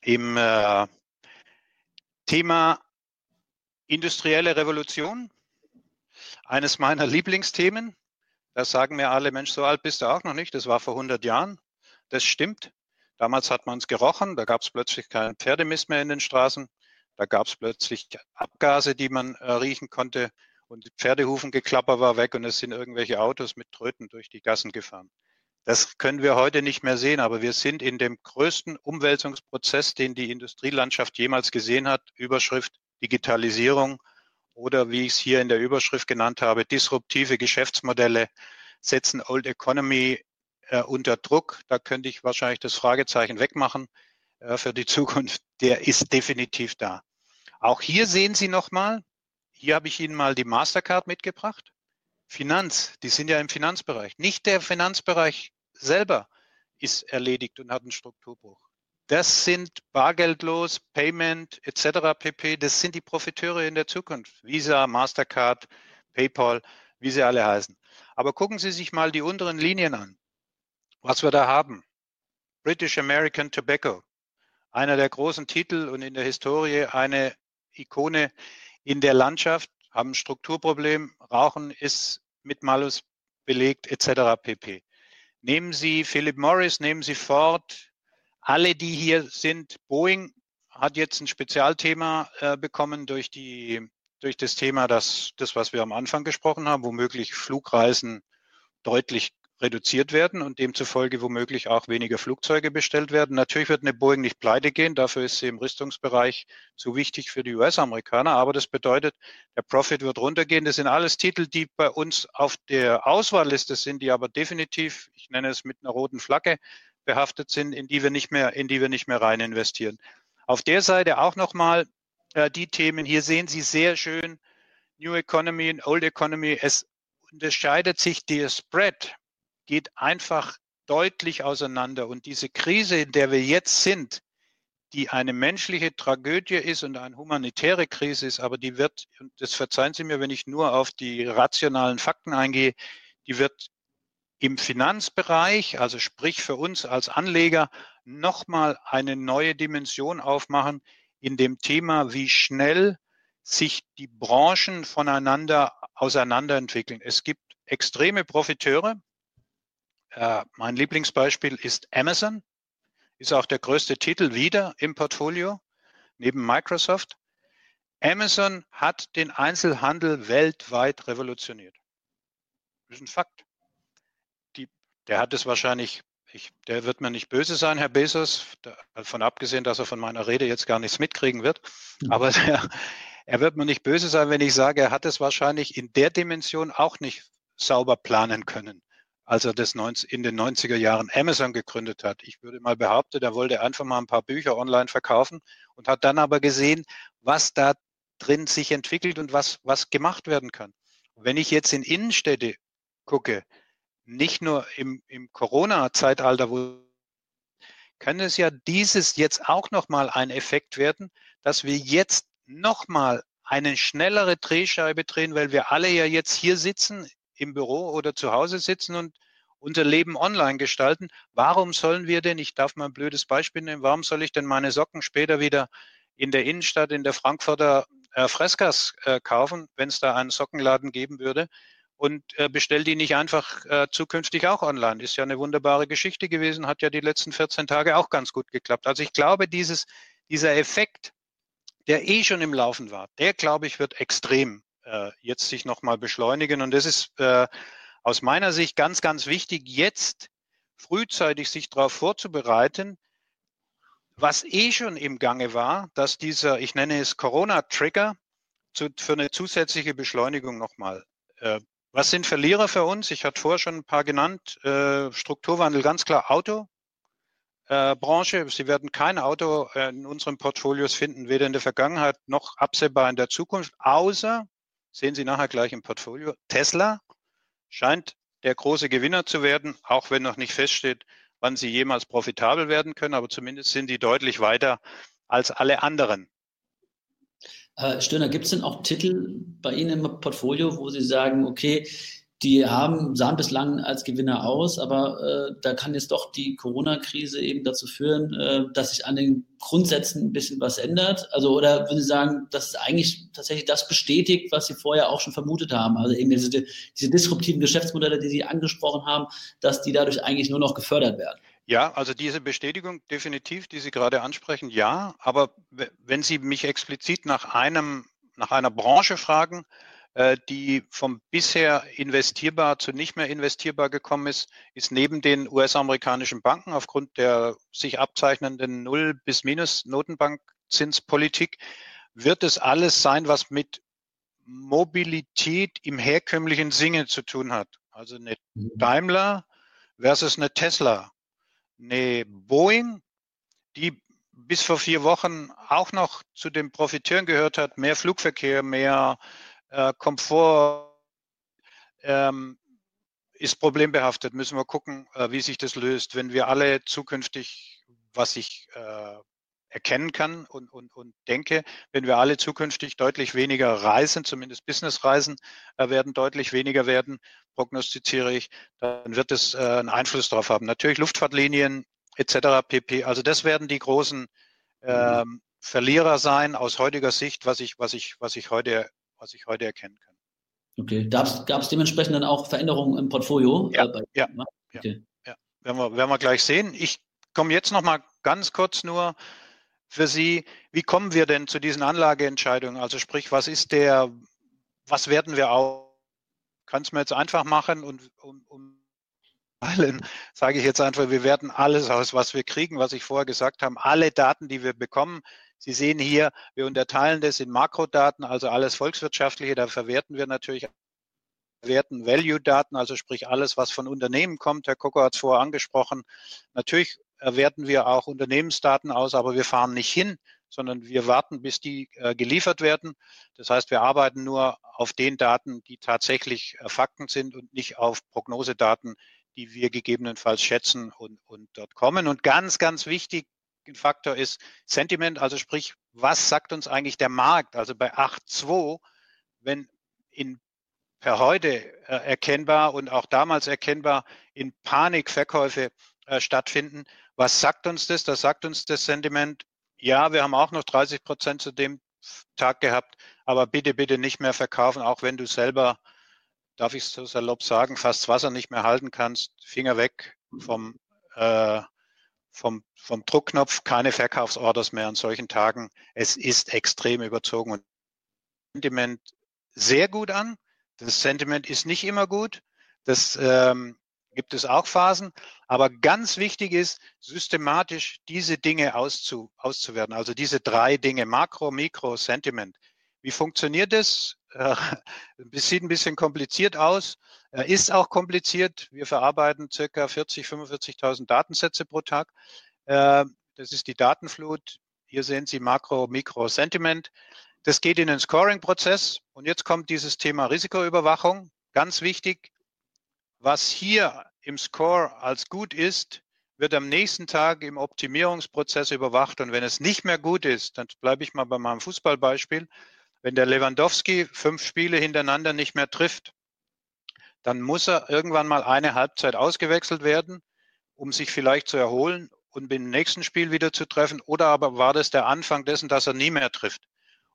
im äh, Thema industrielle Revolution. Eines meiner Lieblingsthemen. Das sagen mir alle, Mensch, so alt bist du auch noch nicht. Das war vor 100 Jahren. Das stimmt. Damals hat man es gerochen. Da gab es plötzlich keinen Pferdemist mehr in den Straßen. Da gab es plötzlich Abgase, die man äh, riechen konnte. Und Pferdehufengeklapper war weg und es sind irgendwelche Autos mit Tröten durch die Gassen gefahren. Das können wir heute nicht mehr sehen, aber wir sind in dem größten Umwälzungsprozess, den die Industrielandschaft jemals gesehen hat. Überschrift Digitalisierung oder wie ich es hier in der Überschrift genannt habe, disruptive Geschäftsmodelle setzen Old Economy äh, unter Druck. Da könnte ich wahrscheinlich das Fragezeichen wegmachen äh, für die Zukunft. Der ist definitiv da. Auch hier sehen Sie nochmal, hier habe ich Ihnen mal die Mastercard mitgebracht. Finanz, die sind ja im Finanzbereich. Nicht der Finanzbereich selber ist erledigt und hat einen Strukturbruch. Das sind bargeldlos, Payment etc. pp. Das sind die Profiteure in der Zukunft. Visa, Mastercard, PayPal, wie sie alle heißen. Aber gucken Sie sich mal die unteren Linien an. Was wir da haben. British American Tobacco. Einer der großen Titel und in der Historie eine Ikone in der Landschaft, haben ein Strukturproblem. Rauchen ist mit Malus belegt etc. pp. Nehmen Sie Philip Morris, nehmen Sie Ford, alle, die hier sind. Boeing hat jetzt ein Spezialthema äh, bekommen durch die durch das Thema, dass das, was wir am Anfang gesprochen haben, womöglich Flugreisen deutlich reduziert werden und demzufolge womöglich auch weniger Flugzeuge bestellt werden. Natürlich wird eine Boeing nicht pleite gehen, dafür ist sie im Rüstungsbereich zu wichtig für die US-Amerikaner, aber das bedeutet, der Profit wird runtergehen. Das sind alles Titel, die bei uns auf der Auswahlliste sind, die aber definitiv, ich nenne es mit einer roten Flagge, behaftet sind, in die wir nicht mehr, in die wir nicht mehr rein investieren. Auf der Seite auch nochmal äh, die Themen. Hier sehen Sie sehr schön New Economy und Old Economy. Es unterscheidet sich der Spread geht einfach deutlich auseinander. Und diese Krise, in der wir jetzt sind, die eine menschliche Tragödie ist und eine humanitäre Krise ist, aber die wird, und das verzeihen Sie mir, wenn ich nur auf die rationalen Fakten eingehe, die wird im Finanzbereich, also sprich für uns als Anleger, nochmal eine neue Dimension aufmachen in dem Thema, wie schnell sich die Branchen voneinander auseinanderentwickeln. Es gibt extreme Profiteure. Äh, mein Lieblingsbeispiel ist Amazon ist auch der größte Titel wieder im Portfolio neben Microsoft. Amazon hat den Einzelhandel weltweit revolutioniert. Das ist ein Fakt. Die, der hat es wahrscheinlich, ich, der wird mir nicht böse sein, Herr Bezos, davon abgesehen, dass er von meiner Rede jetzt gar nichts mitkriegen wird. Mhm. Aber der, er wird mir nicht böse sein, wenn ich sage, er hat es wahrscheinlich in der Dimension auch nicht sauber planen können als er das in den 90er Jahren Amazon gegründet hat. Ich würde mal behaupten, er wollte einfach mal ein paar Bücher online verkaufen und hat dann aber gesehen, was da drin sich entwickelt und was, was gemacht werden kann. wenn ich jetzt in Innenstädte gucke, nicht nur im, im Corona-Zeitalter, wo kann es ja dieses jetzt auch nochmal ein Effekt werden, dass wir jetzt nochmal eine schnellere Drehscheibe drehen, weil wir alle ja jetzt hier sitzen im Büro oder zu Hause sitzen und unser Leben online gestalten. Warum sollen wir denn, ich darf mal ein blödes Beispiel nehmen, warum soll ich denn meine Socken später wieder in der Innenstadt, in der Frankfurter äh, Freskas äh, kaufen, wenn es da einen Sockenladen geben würde? Und äh, bestell die nicht einfach äh, zukünftig auch online. Ist ja eine wunderbare Geschichte gewesen, hat ja die letzten 14 Tage auch ganz gut geklappt. Also ich glaube, dieses, dieser Effekt, der eh schon im Laufen war, der glaube ich wird extrem äh, jetzt sich nochmal beschleunigen. Und das ist äh, aus meiner Sicht ganz, ganz wichtig, jetzt frühzeitig sich darauf vorzubereiten, was eh schon im Gange war, dass dieser, ich nenne es Corona-Trigger, für eine zusätzliche Beschleunigung nochmal. Äh, was sind Verlierer für uns? Ich hatte vorher schon ein paar genannt. Äh, Strukturwandel ganz klar Auto. Äh, Branche. Sie werden kein Auto äh, in unseren Portfolios finden, weder in der Vergangenheit noch absehbar in der Zukunft, außer sehen Sie nachher gleich im Portfolio. Tesla scheint der große Gewinner zu werden, auch wenn noch nicht feststeht, wann sie jemals profitabel werden können, aber zumindest sind die deutlich weiter als alle anderen. Herr Stirner, gibt es denn auch Titel bei Ihnen im Portfolio, wo Sie sagen, okay, die haben, sahen bislang als Gewinner aus, aber äh, da kann jetzt doch die Corona-Krise eben dazu führen, äh, dass sich an den Grundsätzen ein bisschen was ändert. Also, oder würden Sie sagen, dass es eigentlich tatsächlich das bestätigt, was Sie vorher auch schon vermutet haben? Also eben diese, diese disruptiven Geschäftsmodelle, die Sie angesprochen haben, dass die dadurch eigentlich nur noch gefördert werden. Ja, also diese Bestätigung definitiv, die Sie gerade ansprechen, ja. Aber wenn Sie mich explizit nach einem, nach einer Branche fragen, die vom bisher investierbar zu nicht mehr investierbar gekommen ist, ist neben den US-amerikanischen Banken aufgrund der sich abzeichnenden Null- bis Minus-Notenbankzinspolitik, wird es alles sein, was mit Mobilität im herkömmlichen Sinne zu tun hat. Also eine mhm. Daimler versus eine Tesla, eine Boeing, die bis vor vier Wochen auch noch zu den Profiteuren gehört hat, mehr Flugverkehr, mehr äh, Komfort ähm, ist problembehaftet. Müssen wir gucken, äh, wie sich das löst. Wenn wir alle zukünftig, was ich äh, erkennen kann und, und, und denke, wenn wir alle zukünftig deutlich weniger reisen, zumindest Businessreisen äh, werden deutlich weniger werden, prognostiziere ich, dann wird es äh, einen Einfluss darauf haben. Natürlich Luftfahrtlinien etc. pp. Also das werden die großen mhm. ähm, Verlierer sein aus heutiger Sicht, was ich, was ich, was ich heute was ich heute erkennen kann. Okay, gab es dementsprechend dann auch Veränderungen im Portfolio? Ja, äh, ja, okay. ja, ja. Werden, wir, werden wir gleich sehen. Ich komme jetzt noch mal ganz kurz nur für Sie, wie kommen wir denn zu diesen Anlageentscheidungen? Also sprich, was ist der, was werden wir auch? Kann es mir jetzt einfach machen und um, um allen sage ich jetzt einfach, wir werten alles aus, was wir kriegen, was ich vorher gesagt habe, alle Daten, die wir bekommen, Sie sehen hier, wir unterteilen das in Makrodaten, also alles Volkswirtschaftliche, da verwerten wir natürlich verwerten Value-Daten, also sprich alles, was von Unternehmen kommt. Herr Koko hat es vorher angesprochen. Natürlich werten wir auch Unternehmensdaten aus, aber wir fahren nicht hin, sondern wir warten, bis die äh, geliefert werden. Das heißt, wir arbeiten nur auf den Daten, die tatsächlich äh, Fakten sind und nicht auf Prognosedaten, die wir gegebenenfalls schätzen und, und dort kommen. Und ganz, ganz wichtig, Faktor ist Sentiment, also sprich, was sagt uns eigentlich der Markt? Also bei 8.2, wenn in per heute äh, erkennbar und auch damals erkennbar in Panikverkäufe äh, stattfinden. Was sagt uns das? Das sagt uns das Sentiment, ja, wir haben auch noch 30 Prozent zu dem Tag gehabt, aber bitte, bitte nicht mehr verkaufen, auch wenn du selber, darf ich so salopp sagen, fast Wasser nicht mehr halten kannst, Finger weg vom, äh, vom, vom Druckknopf, keine Verkaufsorders mehr an solchen Tagen. Es ist extrem überzogen und Sentiment sehr gut an. Das Sentiment ist nicht immer gut. Das ähm, gibt es auch Phasen. Aber ganz wichtig ist, systematisch diese Dinge auszu, auszuwerten. Also diese drei Dinge, Makro, Mikro, Sentiment. Wie funktioniert das? Äh, es sieht ein bisschen kompliziert aus, ist auch kompliziert. Wir verarbeiten circa 40, 45.000 Datensätze pro Tag. Äh, das ist die Datenflut. Hier sehen Sie Makro, Mikro, Sentiment. Das geht in den Scoring-Prozess. Und jetzt kommt dieses Thema Risikoüberwachung. Ganz wichtig, was hier im Score als gut ist, wird am nächsten Tag im Optimierungsprozess überwacht. Und wenn es nicht mehr gut ist, dann bleibe ich mal bei meinem Fußballbeispiel. Wenn der Lewandowski fünf Spiele hintereinander nicht mehr trifft, dann muss er irgendwann mal eine Halbzeit ausgewechselt werden, um sich vielleicht zu erholen und im nächsten Spiel wieder zu treffen. Oder aber war das der Anfang dessen, dass er nie mehr trifft?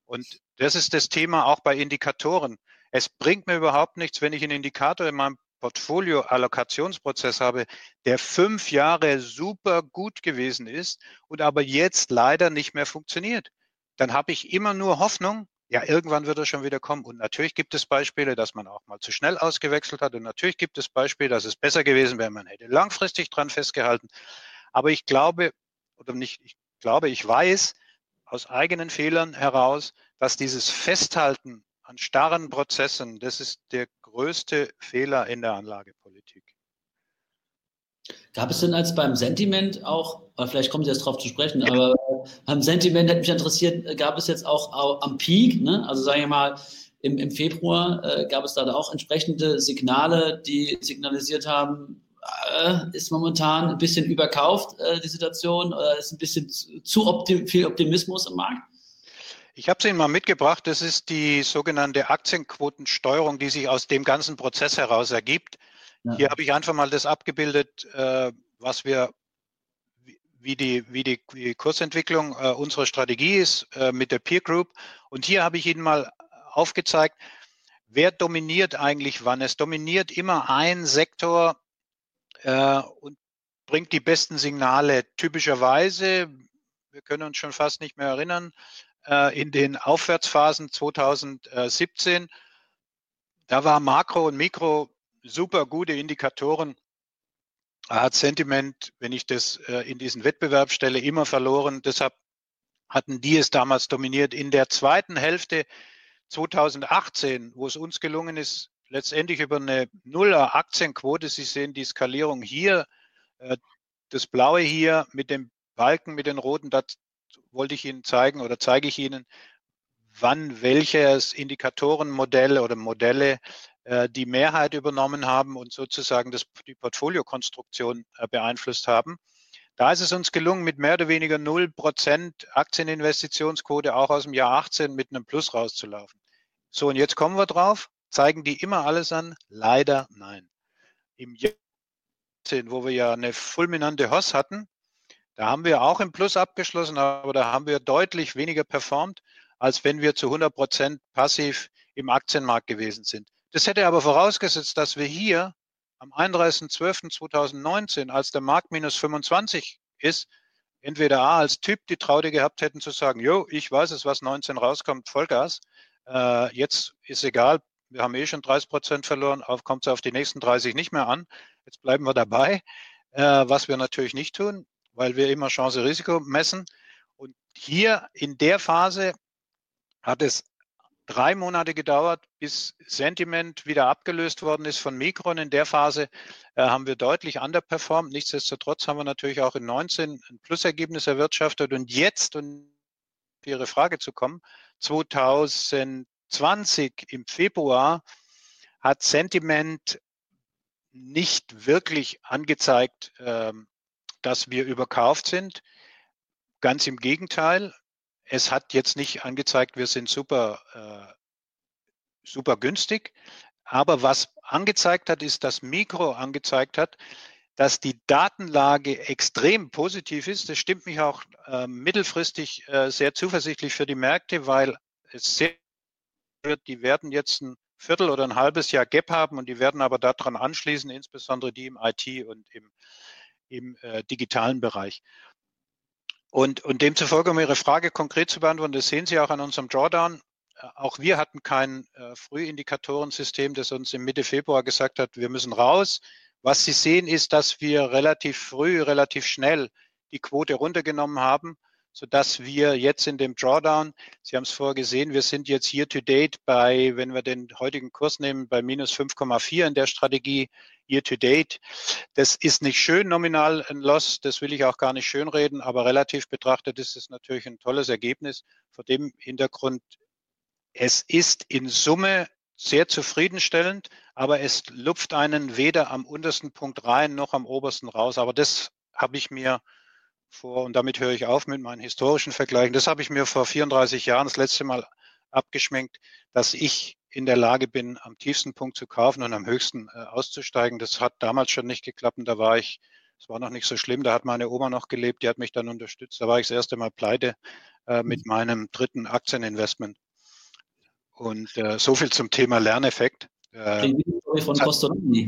Und das ist das Thema auch bei Indikatoren. Es bringt mir überhaupt nichts, wenn ich einen Indikator in meinem Portfolio-Allokationsprozess habe, der fünf Jahre super gut gewesen ist und aber jetzt leider nicht mehr funktioniert. Dann habe ich immer nur Hoffnung, ja, irgendwann wird er schon wieder kommen. Und natürlich gibt es Beispiele, dass man auch mal zu schnell ausgewechselt hat. Und natürlich gibt es Beispiele, dass es besser gewesen wäre, man hätte langfristig dran festgehalten. Aber ich glaube, oder nicht, ich glaube, ich weiß, aus eigenen Fehlern heraus, dass dieses Festhalten an starren Prozessen, das ist der größte Fehler in der Anlagepolitik. Gab es denn als beim Sentiment auch, vielleicht kommen Sie jetzt darauf zu sprechen, aber beim Sentiment hätte mich interessiert, gab es jetzt auch, am Peak, ne? also sagen wir mal, im, im Februar äh, gab es da auch entsprechende Signale, die signalisiert haben, äh, ist momentan ein bisschen überkauft, äh, die Situation, oder ist ein bisschen zu optim viel Optimismus im Markt? Ich habe es Ihnen mal mitgebracht. Das ist die sogenannte Aktienquotensteuerung, die sich aus dem ganzen Prozess heraus ergibt. Ja. Hier habe ich einfach mal das abgebildet, äh, was wir, wie die, wie die, Kursentwicklung äh, unserer Strategie ist äh, mit der Peer Group. Und hier habe ich Ihnen mal aufgezeigt, wer dominiert eigentlich wann. Es dominiert immer ein Sektor äh, und bringt die besten Signale. Typischerweise, wir können uns schon fast nicht mehr erinnern, äh, in den Aufwärtsphasen 2017, da war Makro und Mikro super gute Indikatoren. Hat Sentiment, wenn ich das äh, in diesen Wettbewerb stelle, immer verloren. Deshalb hatten die es damals dominiert. In der zweiten Hälfte 2018, wo es uns gelungen ist, letztendlich über eine Nuller Aktienquote. Sie sehen die Skalierung hier, äh, das blaue hier mit dem Balken, mit den roten, da wollte ich Ihnen zeigen oder zeige ich Ihnen, wann welches Indikatorenmodell oder Modelle die Mehrheit übernommen haben und sozusagen das, die Portfoliokonstruktion äh, beeinflusst haben. Da ist es uns gelungen, mit mehr oder weniger 0% Aktieninvestitionsquote auch aus dem Jahr 18 mit einem Plus rauszulaufen. So, und jetzt kommen wir drauf. Zeigen die immer alles an? Leider nein. Im Jahr, wo wir ja eine fulminante Hoss hatten, da haben wir auch im Plus abgeschlossen, aber da haben wir deutlich weniger performt, als wenn wir zu 100 Prozent passiv im Aktienmarkt gewesen sind. Das hätte aber vorausgesetzt, dass wir hier am 31.12.2019, als der Markt minus 25 ist, entweder A als Typ die Traude gehabt hätten zu sagen, jo, ich weiß es, was 19 rauskommt, Vollgas. Äh, jetzt ist egal, wir haben eh schon 30 Prozent verloren, kommt es auf die nächsten 30 nicht mehr an. Jetzt bleiben wir dabei, äh, was wir natürlich nicht tun, weil wir immer Chance-Risiko messen. Und hier in der Phase hat es drei Monate gedauert, bis Sentiment wieder abgelöst worden ist von Mikron. In der Phase äh, haben wir deutlich underperformed. Nichtsdestotrotz haben wir natürlich auch in 19 ein Plusergebnis erwirtschaftet. Und jetzt, um auf Ihre Frage zu kommen, 2000 20 im Februar hat Sentiment nicht wirklich angezeigt, ähm, dass wir überkauft sind. Ganz im Gegenteil. Es hat jetzt nicht angezeigt, wir sind super, äh, super günstig. Aber was angezeigt hat, ist, dass Mikro angezeigt hat, dass die Datenlage extrem positiv ist. Das stimmt mich auch äh, mittelfristig äh, sehr zuversichtlich für die Märkte, weil es sehr wird, die werden jetzt ein Viertel oder ein halbes Jahr Gap haben und die werden aber daran anschließen, insbesondere die im IT und im, im äh, digitalen Bereich. Und, und demzufolge, um Ihre Frage konkret zu beantworten, das sehen Sie auch an unserem Drawdown. Äh, auch wir hatten kein äh, Frühindikatorensystem, das uns im Mitte Februar gesagt hat, wir müssen raus. Was Sie sehen, ist, dass wir relativ früh, relativ schnell die Quote runtergenommen haben sodass wir jetzt in dem Drawdown, Sie haben es vorher gesehen, wir sind jetzt year to date bei, wenn wir den heutigen Kurs nehmen, bei minus 5,4 in der Strategie year to date. Das ist nicht schön nominal ein Loss, das will ich auch gar nicht schönreden, aber relativ betrachtet ist es natürlich ein tolles Ergebnis. Vor dem Hintergrund, es ist in Summe sehr zufriedenstellend, aber es lupft einen weder am untersten Punkt rein noch am obersten raus. Aber das habe ich mir vor, und damit höre ich auf mit meinen historischen Vergleichen, das habe ich mir vor 34 Jahren das letzte Mal abgeschminkt, dass ich in der Lage bin, am tiefsten Punkt zu kaufen und am höchsten äh, auszusteigen. Das hat damals schon nicht geklappt und da war ich, es war noch nicht so schlimm, da hat meine Oma noch gelebt, die hat mich dann unterstützt. Da war ich das erste Mal pleite äh, mit mhm. meinem dritten Aktieninvestment. Und äh, so viel zum Thema Lerneffekt. Äh, von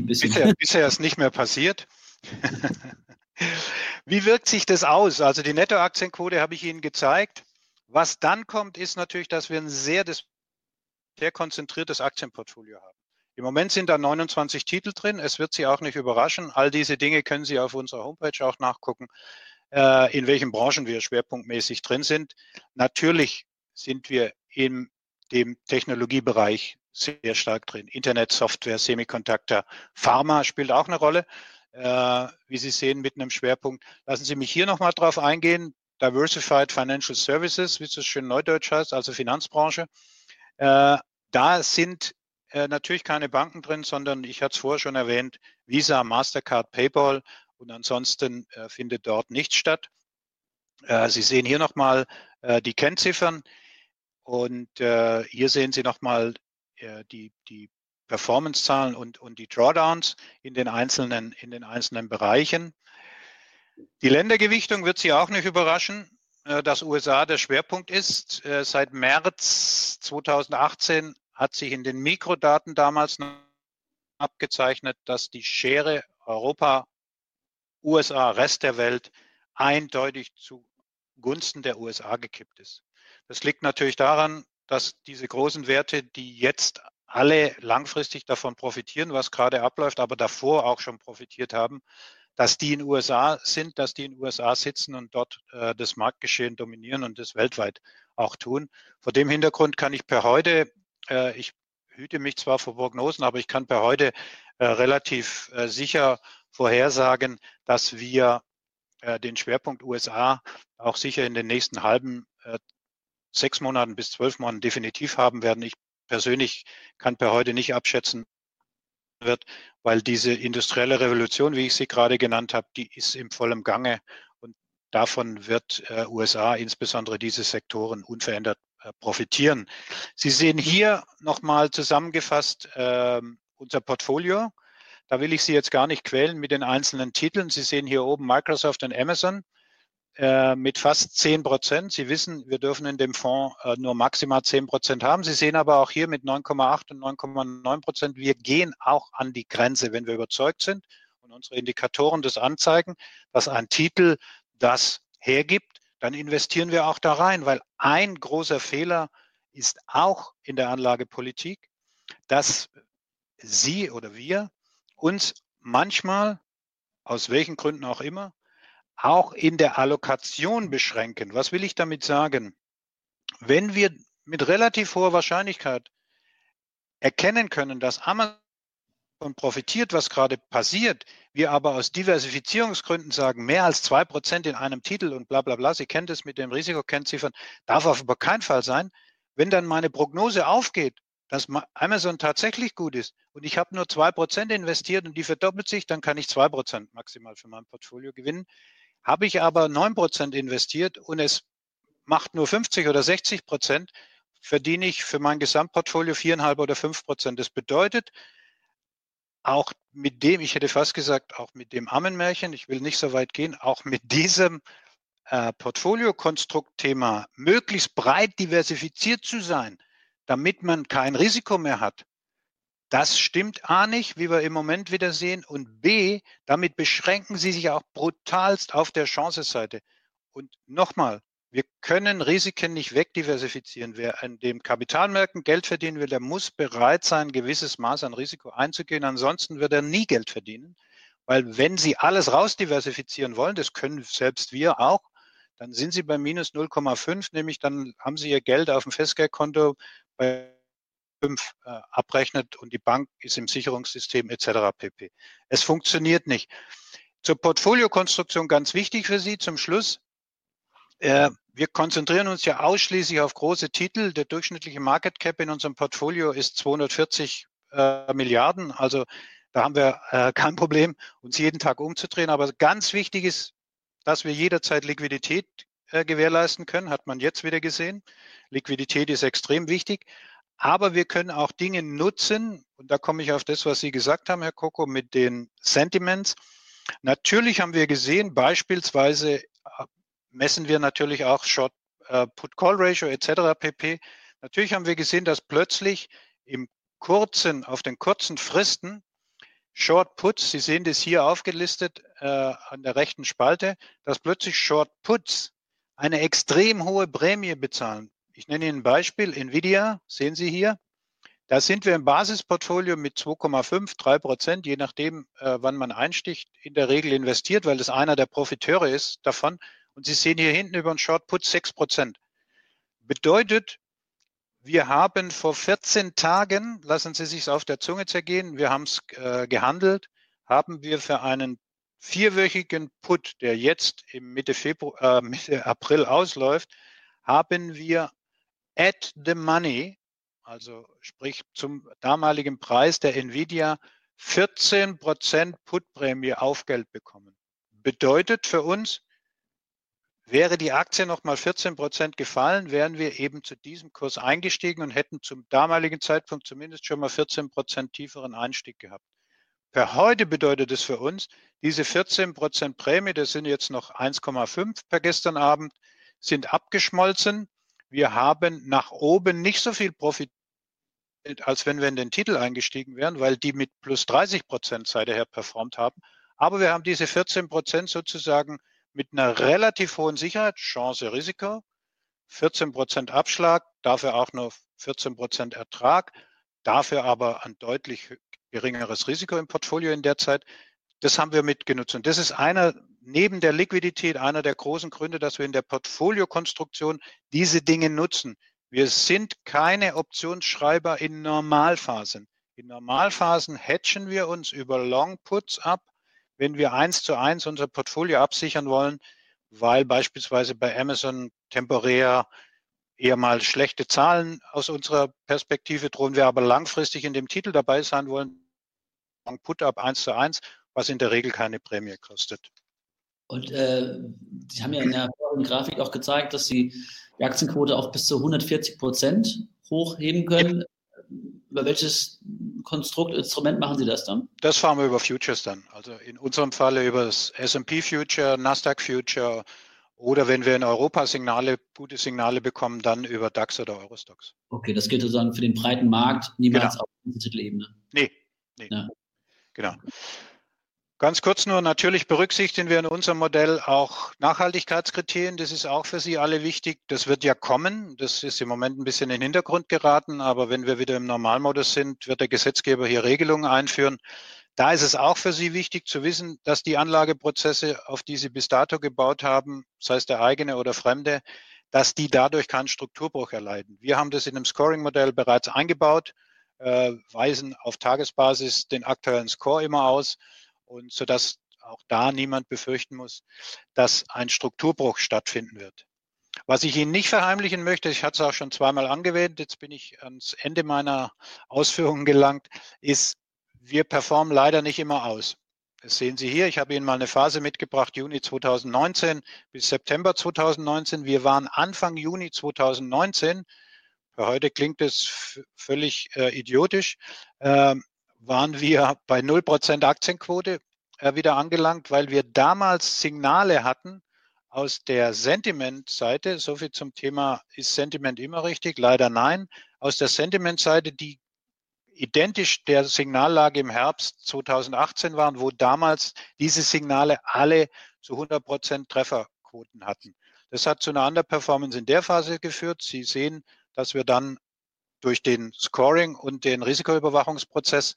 bisher, bisher ist nicht mehr passiert. Wie wirkt sich das aus? Also die Nettoaktienquote habe ich Ihnen gezeigt. Was dann kommt, ist natürlich, dass wir ein sehr, sehr konzentriertes Aktienportfolio haben. Im Moment sind da 29 Titel drin. Es wird Sie auch nicht überraschen. All diese Dinge können Sie auf unserer Homepage auch nachgucken, äh, in welchen Branchen wir schwerpunktmäßig drin sind. Natürlich sind wir in dem Technologiebereich sehr stark drin. Internet, Software, Semiconductor, Pharma spielt auch eine Rolle äh, wie Sie sehen, mit einem Schwerpunkt. Lassen Sie mich hier nochmal drauf eingehen. Diversified Financial Services, wie es schön neudeutsch heißt, also Finanzbranche. Äh, da sind äh, natürlich keine Banken drin, sondern ich hatte es vorher schon erwähnt, Visa, Mastercard, PayPal und ansonsten äh, findet dort nichts statt. Äh, Sie sehen hier nochmal äh, die Kennziffern und äh, hier sehen Sie nochmal die, die Performance-Zahlen und, und die Drawdowns in den einzelnen, in den einzelnen Bereichen. Die Ländergewichtung wird Sie auch nicht überraschen, dass USA der Schwerpunkt ist. Äh, seit März 2018 hat sich in den Mikrodaten damals abgezeichnet, dass die Schere Europa, USA, Rest der Welt eindeutig zugunsten der USA gekippt ist. Das liegt natürlich daran, dass diese großen Werte, die jetzt alle langfristig davon profitieren, was gerade abläuft, aber davor auch schon profitiert haben, dass die in USA sind, dass die in USA sitzen und dort äh, das Marktgeschehen dominieren und das weltweit auch tun. Vor dem Hintergrund kann ich per heute, äh, ich hüte mich zwar vor Prognosen, aber ich kann per heute äh, relativ äh, sicher vorhersagen, dass wir äh, den Schwerpunkt USA auch sicher in den nächsten halben äh, sechs Monaten bis zwölf Monaten definitiv haben werden. Ich persönlich kann per heute nicht abschätzen wird, weil diese industrielle Revolution, wie ich sie gerade genannt habe, die ist im vollen Gange und davon wird äh, USA insbesondere diese Sektoren unverändert äh, profitieren. Sie sehen hier nochmal zusammengefasst äh, unser Portfolio. Da will ich Sie jetzt gar nicht quälen mit den einzelnen Titeln. Sie sehen hier oben Microsoft und Amazon. Äh, mit fast 10 Prozent. Sie wissen, wir dürfen in dem Fonds äh, nur maximal 10 Prozent haben. Sie sehen aber auch hier mit 9,8 und 9,9 Prozent, wir gehen auch an die Grenze, wenn wir überzeugt sind und unsere Indikatoren das anzeigen, dass ein Titel das hergibt, dann investieren wir auch da rein, weil ein großer Fehler ist auch in der Anlagepolitik, dass Sie oder wir uns manchmal, aus welchen Gründen auch immer, auch in der Allokation beschränken. Was will ich damit sagen? Wenn wir mit relativ hoher Wahrscheinlichkeit erkennen können, dass Amazon profitiert, was gerade passiert, wir aber aus Diversifizierungsgründen sagen, mehr als zwei Prozent in einem Titel und bla bla bla, Sie kennen das mit dem Risikokennziffern, darf auf keinen Fall sein. Wenn dann meine Prognose aufgeht dass Amazon tatsächlich gut ist und ich habe nur 2% investiert und die verdoppelt sich, dann kann ich 2% maximal für mein Portfolio gewinnen. Habe ich aber 9% investiert und es macht nur 50 oder 60 Prozent, verdiene ich für mein Gesamtportfolio viereinhalb oder fünf Prozent. Das bedeutet, auch mit dem, ich hätte fast gesagt, auch mit dem Ammenmärchen, ich will nicht so weit gehen, auch mit diesem äh, Portfoliokonstruktthema möglichst breit diversifiziert zu sein, damit man kein Risiko mehr hat. Das stimmt A nicht, wie wir im Moment wieder sehen, und B, damit beschränken sie sich auch brutalst auf der Chanceseite. Und nochmal, wir können Risiken nicht wegdiversifizieren. Wer an den Kapitalmärkten Geld verdienen will, der muss bereit sein, ein gewisses Maß an Risiko einzugehen. Ansonsten wird er nie Geld verdienen. Weil wenn Sie alles rausdiversifizieren wollen, das können selbst wir auch, dann sind Sie bei minus 0,5, nämlich dann haben Sie Ihr Geld auf dem Festgeldkonto bei 5 äh, abrechnet und die Bank ist im Sicherungssystem etc. pp. Es funktioniert nicht. Zur Portfoliokonstruktion ganz wichtig für Sie zum Schluss. Äh, wir konzentrieren uns ja ausschließlich auf große Titel. Der durchschnittliche Market Cap in unserem Portfolio ist 240 äh, Milliarden. Also da haben wir äh, kein Problem, uns jeden Tag umzudrehen. Aber ganz wichtig ist, dass wir jederzeit Liquidität äh, gewährleisten können, hat man jetzt wieder gesehen. Liquidität ist extrem wichtig. Aber wir können auch Dinge nutzen, und da komme ich auf das, was Sie gesagt haben, Herr Koko, mit den Sentiments. Natürlich haben wir gesehen, beispielsweise messen wir natürlich auch Short äh, Put Call Ratio etc. pp. Natürlich haben wir gesehen, dass plötzlich im kurzen, auf den kurzen Fristen Short Puts, Sie sehen das hier aufgelistet äh, an der rechten Spalte, dass plötzlich Short Puts eine extrem hohe Prämie bezahlen. Ich nenne Ihnen ein Beispiel. Nvidia, sehen Sie hier. Da sind wir im Basisportfolio mit 2,5, 3 Prozent, je nachdem, äh, wann man einsticht, in der Regel investiert, weil das einer der Profiteure ist davon. Und Sie sehen hier hinten über den Short Put 6 Prozent. Bedeutet, wir haben vor 14 Tagen, lassen Sie sich auf der Zunge zergehen, wir haben es äh, gehandelt, haben wir für einen vierwöchigen Put, der jetzt im Mitte, Februar, äh, Mitte April ausläuft, haben wir at the money, also sprich zum damaligen Preis der Nvidia, 14 Prozent Putprämie auf Geld bekommen. Bedeutet für uns, Wäre die Aktie noch mal 14 Prozent gefallen, wären wir eben zu diesem Kurs eingestiegen und hätten zum damaligen Zeitpunkt zumindest schon mal 14 Prozent tieferen Einstieg gehabt. Per heute bedeutet es für uns, diese 14 Prozent Prämie, das sind jetzt noch 1,5 per gestern Abend, sind abgeschmolzen. Wir haben nach oben nicht so viel profitiert, als wenn wir in den Titel eingestiegen wären, weil die mit plus 30 Prozent seither performt haben. Aber wir haben diese 14 Prozent sozusagen mit einer relativ hohen Sicherheit, Chance, Risiko, 14 Prozent Abschlag, dafür auch nur 14 Prozent Ertrag, dafür aber ein deutlich geringeres Risiko im Portfolio in der Zeit. Das haben wir mitgenutzt. Und das ist einer, neben der Liquidität, einer der großen Gründe, dass wir in der Portfoliokonstruktion diese Dinge nutzen. Wir sind keine Optionsschreiber in Normalphasen. In Normalphasen hatchen wir uns über Long Puts ab wenn wir eins zu eins unser Portfolio absichern wollen, weil beispielsweise bei Amazon temporär eher mal schlechte Zahlen aus unserer Perspektive drohen wir aber langfristig in dem Titel dabei sein wollen, Put up eins zu eins, was in der Regel keine Prämie kostet. Und äh, Sie haben ja in der Grafik auch gezeigt, dass Sie die Aktienquote auch bis zu 140 Prozent hochheben können. Über welches Konstrukt, Instrument machen Sie das dann? Das fahren wir über Futures dann. Also in unserem Falle über das S&P Future, Nasdaq Future oder wenn wir in Europa Signale, gute Signale bekommen, dann über DAX oder Eurostox. Okay, das gilt sozusagen für den breiten Markt, niemals genau. auf der Titelebene. Nee, nee. Ja. Genau. Ganz kurz nur, natürlich berücksichtigen wir in unserem Modell auch Nachhaltigkeitskriterien. Das ist auch für Sie alle wichtig. Das wird ja kommen. Das ist im Moment ein bisschen in den Hintergrund geraten. Aber wenn wir wieder im Normalmodus sind, wird der Gesetzgeber hier Regelungen einführen. Da ist es auch für Sie wichtig zu wissen, dass die Anlageprozesse, auf die Sie bis dato gebaut haben, sei es der eigene oder fremde, dass die dadurch keinen Strukturbruch erleiden. Wir haben das in einem Scoring-Modell bereits eingebaut, äh, weisen auf Tagesbasis den aktuellen Score immer aus und so dass auch da niemand befürchten muss, dass ein Strukturbruch stattfinden wird. Was ich Ihnen nicht verheimlichen möchte, ich hatte es auch schon zweimal angewählt, jetzt bin ich ans Ende meiner Ausführungen gelangt, ist, wir performen leider nicht immer aus. Das sehen Sie hier. Ich habe Ihnen mal eine Phase mitgebracht, Juni 2019 bis September 2019. Wir waren Anfang Juni 2019. Für heute klingt es völlig äh, idiotisch. Äh, waren wir bei 0% Aktienquote äh, wieder angelangt, weil wir damals Signale hatten aus der Sentiment-Seite. So viel zum Thema, ist Sentiment immer richtig? Leider nein. Aus der Sentiment-Seite, die identisch der Signallage im Herbst 2018 waren, wo damals diese Signale alle zu 100 Prozent Trefferquoten hatten. Das hat zu einer Underperformance in der Phase geführt. Sie sehen, dass wir dann durch den Scoring und den Risikoüberwachungsprozess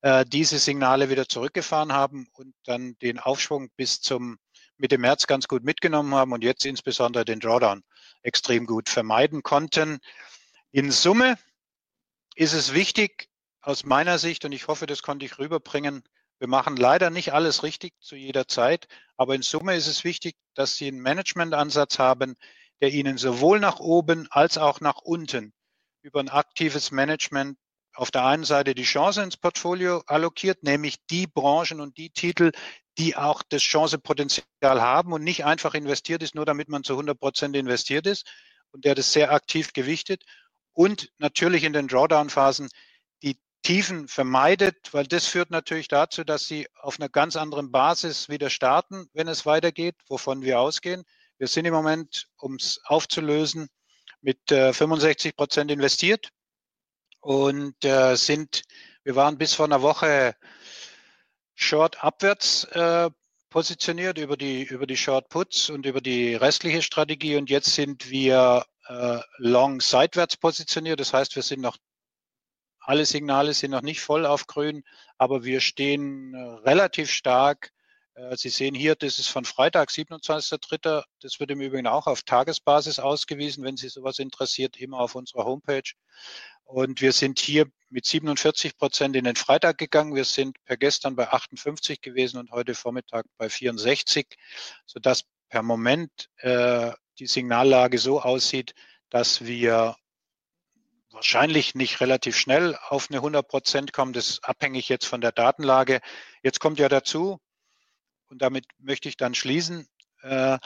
äh, diese Signale wieder zurückgefahren haben und dann den Aufschwung bis zum Mitte März ganz gut mitgenommen haben und jetzt insbesondere den Drawdown extrem gut vermeiden konnten. In Summe ist es wichtig, aus meiner Sicht, und ich hoffe, das konnte ich rüberbringen, wir machen leider nicht alles richtig zu jeder Zeit, aber in Summe ist es wichtig, dass Sie einen Managementansatz haben, der Ihnen sowohl nach oben als auch nach unten über ein aktives Management auf der einen Seite die Chance ins Portfolio allokiert, nämlich die Branchen und die Titel, die auch das Chancepotenzial haben und nicht einfach investiert ist, nur damit man zu 100 Prozent investiert ist und der das sehr aktiv gewichtet. Und natürlich in den Drawdown-Phasen Tiefen vermeidet, weil das führt natürlich dazu, dass sie auf einer ganz anderen Basis wieder starten, wenn es weitergeht, wovon wir ausgehen. Wir sind im Moment, um es aufzulösen, mit äh, 65 Prozent investiert und äh, sind, wir waren bis vor einer Woche short abwärts äh, positioniert über die, über die Short Puts und über die restliche Strategie und jetzt sind wir äh, long seitwärts positioniert. Das heißt, wir sind noch alle Signale sind noch nicht voll auf grün, aber wir stehen äh, relativ stark. Äh, Sie sehen hier, das ist von Freitag, 27.03. Das wird im Übrigen auch auf Tagesbasis ausgewiesen, wenn Sie sowas interessiert, immer auf unserer Homepage. Und wir sind hier mit 47 Prozent in den Freitag gegangen. Wir sind per gestern bei 58 gewesen und heute Vormittag bei 64, sodass per Moment äh, die Signallage so aussieht, dass wir wahrscheinlich nicht relativ schnell auf eine 100 Prozent kommen. Das ist abhängig jetzt von der Datenlage. Jetzt kommt ja dazu, und damit möchte ich dann schließen, äh,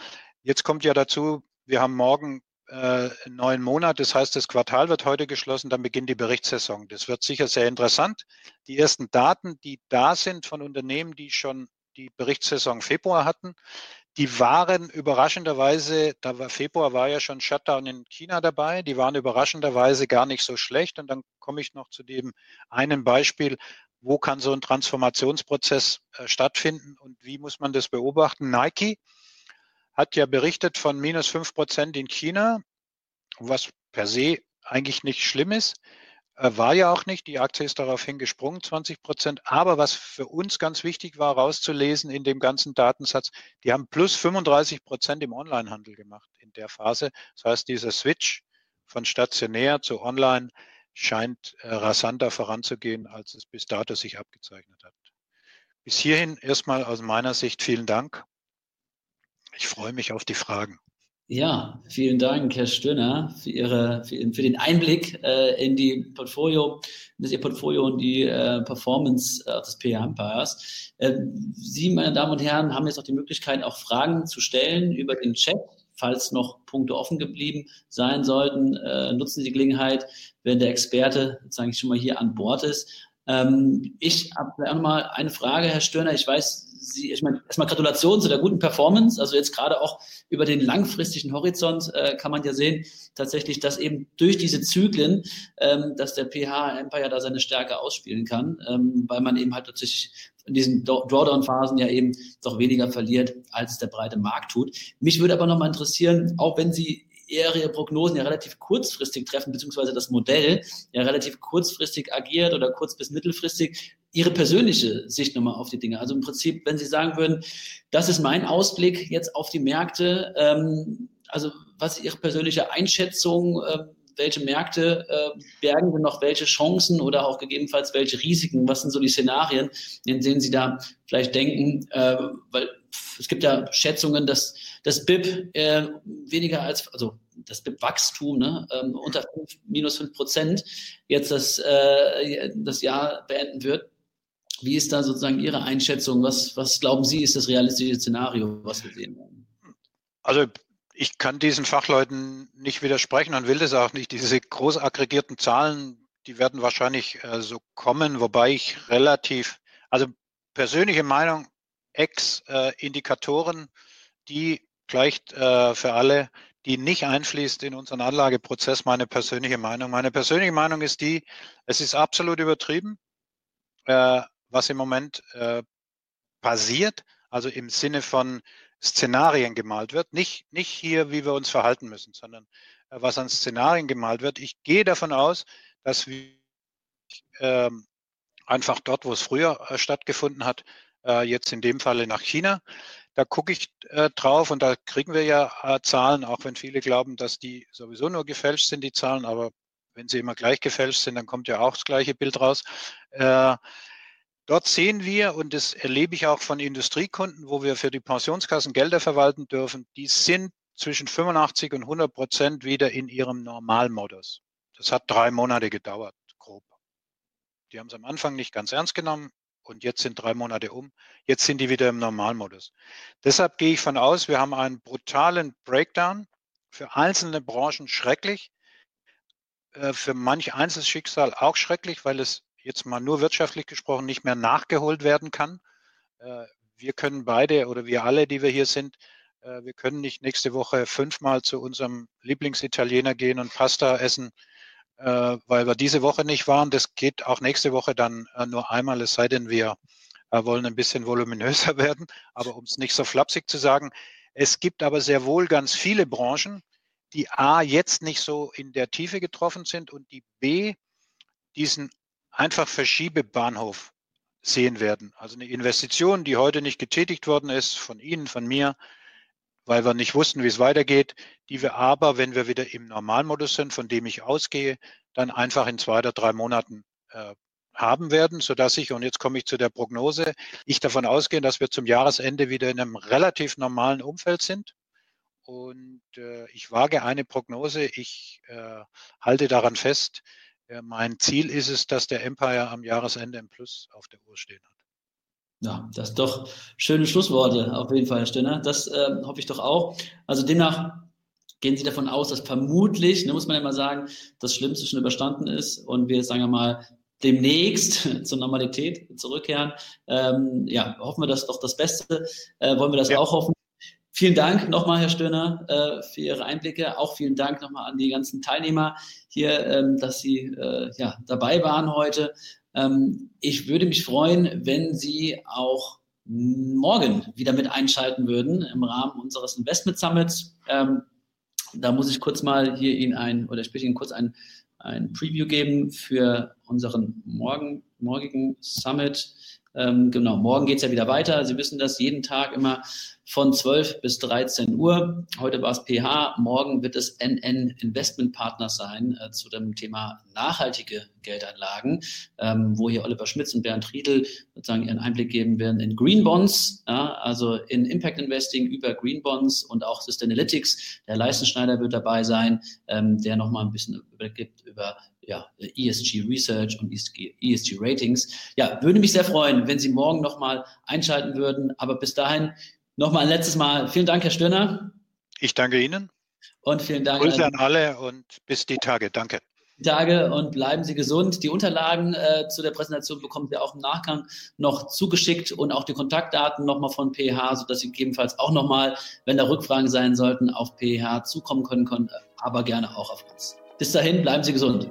jetzt kommt ja dazu, wir haben morgen äh, neuen Monat, das heißt, das Quartal wird heute geschlossen, dann beginnt die Berichtssaison. Das wird sicher sehr interessant. Die ersten Daten, die da sind von Unternehmen, die schon die Berichtssaison Februar hatten, die waren überraschenderweise, da war Februar war ja schon Shutdown in China dabei, die waren überraschenderweise gar nicht so schlecht. Und dann komme ich noch zu dem einen Beispiel, wo kann so ein Transformationsprozess äh, stattfinden und wie muss man das beobachten? Nike hat ja berichtet von minus fünf Prozent in China, was per se eigentlich nicht schlimm ist. Äh, war ja auch nicht. Die Aktie ist daraufhin gesprungen, 20 Prozent. Aber was für uns ganz wichtig war, rauszulesen in dem ganzen Datensatz, die haben plus 35 Prozent im Onlinehandel gemacht in der Phase. Das heißt, dieser Switch von stationär zu online scheint äh, rasanter voranzugehen, als es bis dato sich abgezeichnet hat. Bis hierhin erstmal aus meiner Sicht vielen Dank. Ich freue mich auf die Fragen. Ja, vielen Dank, Herr Stöner, für, Ihre, für, für den Einblick äh, in die Portfolio, in das Ihr Portfolio und die äh, Performance äh, des PA Empires. Äh, Sie, meine Damen und Herren, haben jetzt auch die Möglichkeit, auch Fragen zu stellen über den Chat. Falls noch Punkte offen geblieben sein sollten, äh, nutzen Sie die Gelegenheit, wenn der Experte, sage ich schon mal, hier an Bord ist. Ähm, ich habe noch mal eine Frage, Herr Stöner. Ich weiß, Sie, ich meine, erstmal Gratulation zu der guten Performance. Also jetzt gerade auch über den langfristigen Horizont äh, kann man ja sehen, tatsächlich, dass eben durch diese Zyklen, ähm, dass der PH Empire da seine Stärke ausspielen kann, ähm, weil man eben halt tatsächlich in diesen Drawdown-Phasen ja eben doch weniger verliert, als es der breite Markt tut. Mich würde aber nochmal interessieren, auch wenn Sie eher ihre Prognosen ja relativ kurzfristig treffen, beziehungsweise das Modell ja relativ kurzfristig agiert oder kurz- bis mittelfristig. Ihre persönliche Sicht nochmal auf die Dinge. Also im Prinzip, wenn Sie sagen würden, das ist mein Ausblick jetzt auf die Märkte, ähm, also was ist Ihre persönliche Einschätzung? Äh, welche Märkte äh, bergen wir noch welche Chancen oder auch gegebenenfalls welche Risiken? Was sind so die Szenarien, in denen Sie da vielleicht denken? Äh, weil es gibt ja Schätzungen, dass das BIP äh, weniger als, also das BIP-Wachstum ne, ähm, unter 5, minus 5 Prozent jetzt das, äh, das Jahr beenden wird. Wie ist da sozusagen Ihre Einschätzung? Was, was glauben Sie, ist das realistische Szenario, was wir sehen werden? Also ich kann diesen Fachleuten nicht widersprechen und will das auch nicht. Diese groß aggregierten Zahlen, die werden wahrscheinlich äh, so kommen, wobei ich relativ, also persönliche Meinung, Ex-Indikatoren, die gleicht äh, für alle, die nicht einfließt in unseren Anlageprozess, meine persönliche Meinung. Meine persönliche Meinung ist die, es ist absolut übertrieben, äh, was im Moment äh, passiert, also im Sinne von Szenarien gemalt wird. Nicht, nicht hier, wie wir uns verhalten müssen, sondern äh, was an Szenarien gemalt wird. Ich gehe davon aus, dass wir ähm, einfach dort, wo es früher äh, stattgefunden hat, äh, jetzt in dem Falle nach China, da gucke ich äh, drauf und da kriegen wir ja äh, Zahlen, auch wenn viele glauben, dass die sowieso nur gefälscht sind, die Zahlen, aber wenn sie immer gleich gefälscht sind, dann kommt ja auch das gleiche Bild raus. Dort sehen wir, und das erlebe ich auch von Industriekunden, wo wir für die Pensionskassen Gelder verwalten dürfen, die sind zwischen 85 und 100 Prozent wieder in ihrem Normalmodus. Das hat drei Monate gedauert, grob. Die haben es am Anfang nicht ganz ernst genommen und jetzt sind drei Monate um. Jetzt sind die wieder im Normalmodus. Deshalb gehe ich von aus, wir haben einen brutalen Breakdown. Für einzelne Branchen schrecklich. Äh, für manch Einzelschicksal auch schrecklich, weil es jetzt mal nur wirtschaftlich gesprochen nicht mehr nachgeholt werden kann. Äh, wir können beide oder wir alle, die wir hier sind, äh, wir können nicht nächste Woche fünfmal zu unserem Lieblingsitaliener gehen und Pasta essen, äh, weil wir diese Woche nicht waren. Das geht auch nächste Woche dann nur einmal, es sei denn, wir wollen ein bisschen voluminöser werden. Aber um es nicht so flapsig zu sagen, es gibt aber sehr wohl ganz viele Branchen, die A, jetzt nicht so in der Tiefe getroffen sind und die B, diesen einfach Verschiebebahnhof sehen werden. Also eine Investition, die heute nicht getätigt worden ist von Ihnen, von mir, weil wir nicht wussten, wie es weitergeht, die wir aber, wenn wir wieder im Normalmodus sind, von dem ich ausgehe, dann einfach in zwei oder drei Monaten äh, haben werden, sodass ich, und jetzt komme ich zu der Prognose, ich davon ausgehe, dass wir zum Jahresende wieder in einem relativ normalen Umfeld sind. Und äh, ich wage eine Prognose, ich äh, halte daran fest, mein Ziel ist es, dass der Empire am Jahresende im Plus auf der Uhr stehen hat. Ja, das ist doch schöne Schlussworte auf jeden Fall, Herr Stinner. Das äh, hoffe ich doch auch. Also demnach gehen Sie davon aus, dass vermutlich, ne, muss man ja mal sagen, das Schlimmste schon überstanden ist und wir, sagen wir mal, demnächst zur Normalität zurückkehren. Ähm, ja, hoffen wir das doch das Beste. Äh, wollen wir das ja. auch hoffen. Vielen Dank nochmal, Herr Stöhner, äh, für Ihre Einblicke. Auch vielen Dank nochmal an die ganzen Teilnehmer hier, ähm, dass Sie äh, ja, dabei waren heute. Ähm, ich würde mich freuen, wenn Sie auch morgen wieder mit einschalten würden im Rahmen unseres Investment Summits. Ähm, da muss ich kurz mal hier Ihnen ein, oder ich bitte Ihnen kurz ein, ein Preview geben für unseren morgen, morgigen Summit. Ähm, genau, morgen geht es ja wieder weiter. Sie wissen das jeden Tag immer von 12 bis 13 Uhr. Heute war es PH, morgen wird es NN Investment Partner sein äh, zu dem Thema nachhaltige Geldanlagen, ähm, wo hier Oliver Schmitz und Bernd Riedel sozusagen ihren Einblick geben werden in Green Bonds, ja, also in Impact Investing über Green Bonds und auch Sustainalytics. Der Leistenschneider wird dabei sein, ähm, der nochmal ein bisschen übergibt über ja, ESG Research und ESG, ESG Ratings. Ja, würde mich sehr freuen, wenn Sie morgen nochmal einschalten würden. Aber bis dahin Nochmal ein letztes Mal vielen Dank, Herr Stöhner. Ich danke Ihnen. Und vielen Dank. Grüße an alle und bis die Tage. Danke. Tage und bleiben Sie gesund. Die Unterlagen äh, zu der Präsentation bekommen Sie auch im Nachgang noch zugeschickt und auch die Kontaktdaten nochmal von PH, sodass Sie gegebenenfalls auch nochmal, wenn da Rückfragen sein sollten, auf PH zukommen können, können, aber gerne auch auf uns. Bis dahin, bleiben Sie gesund.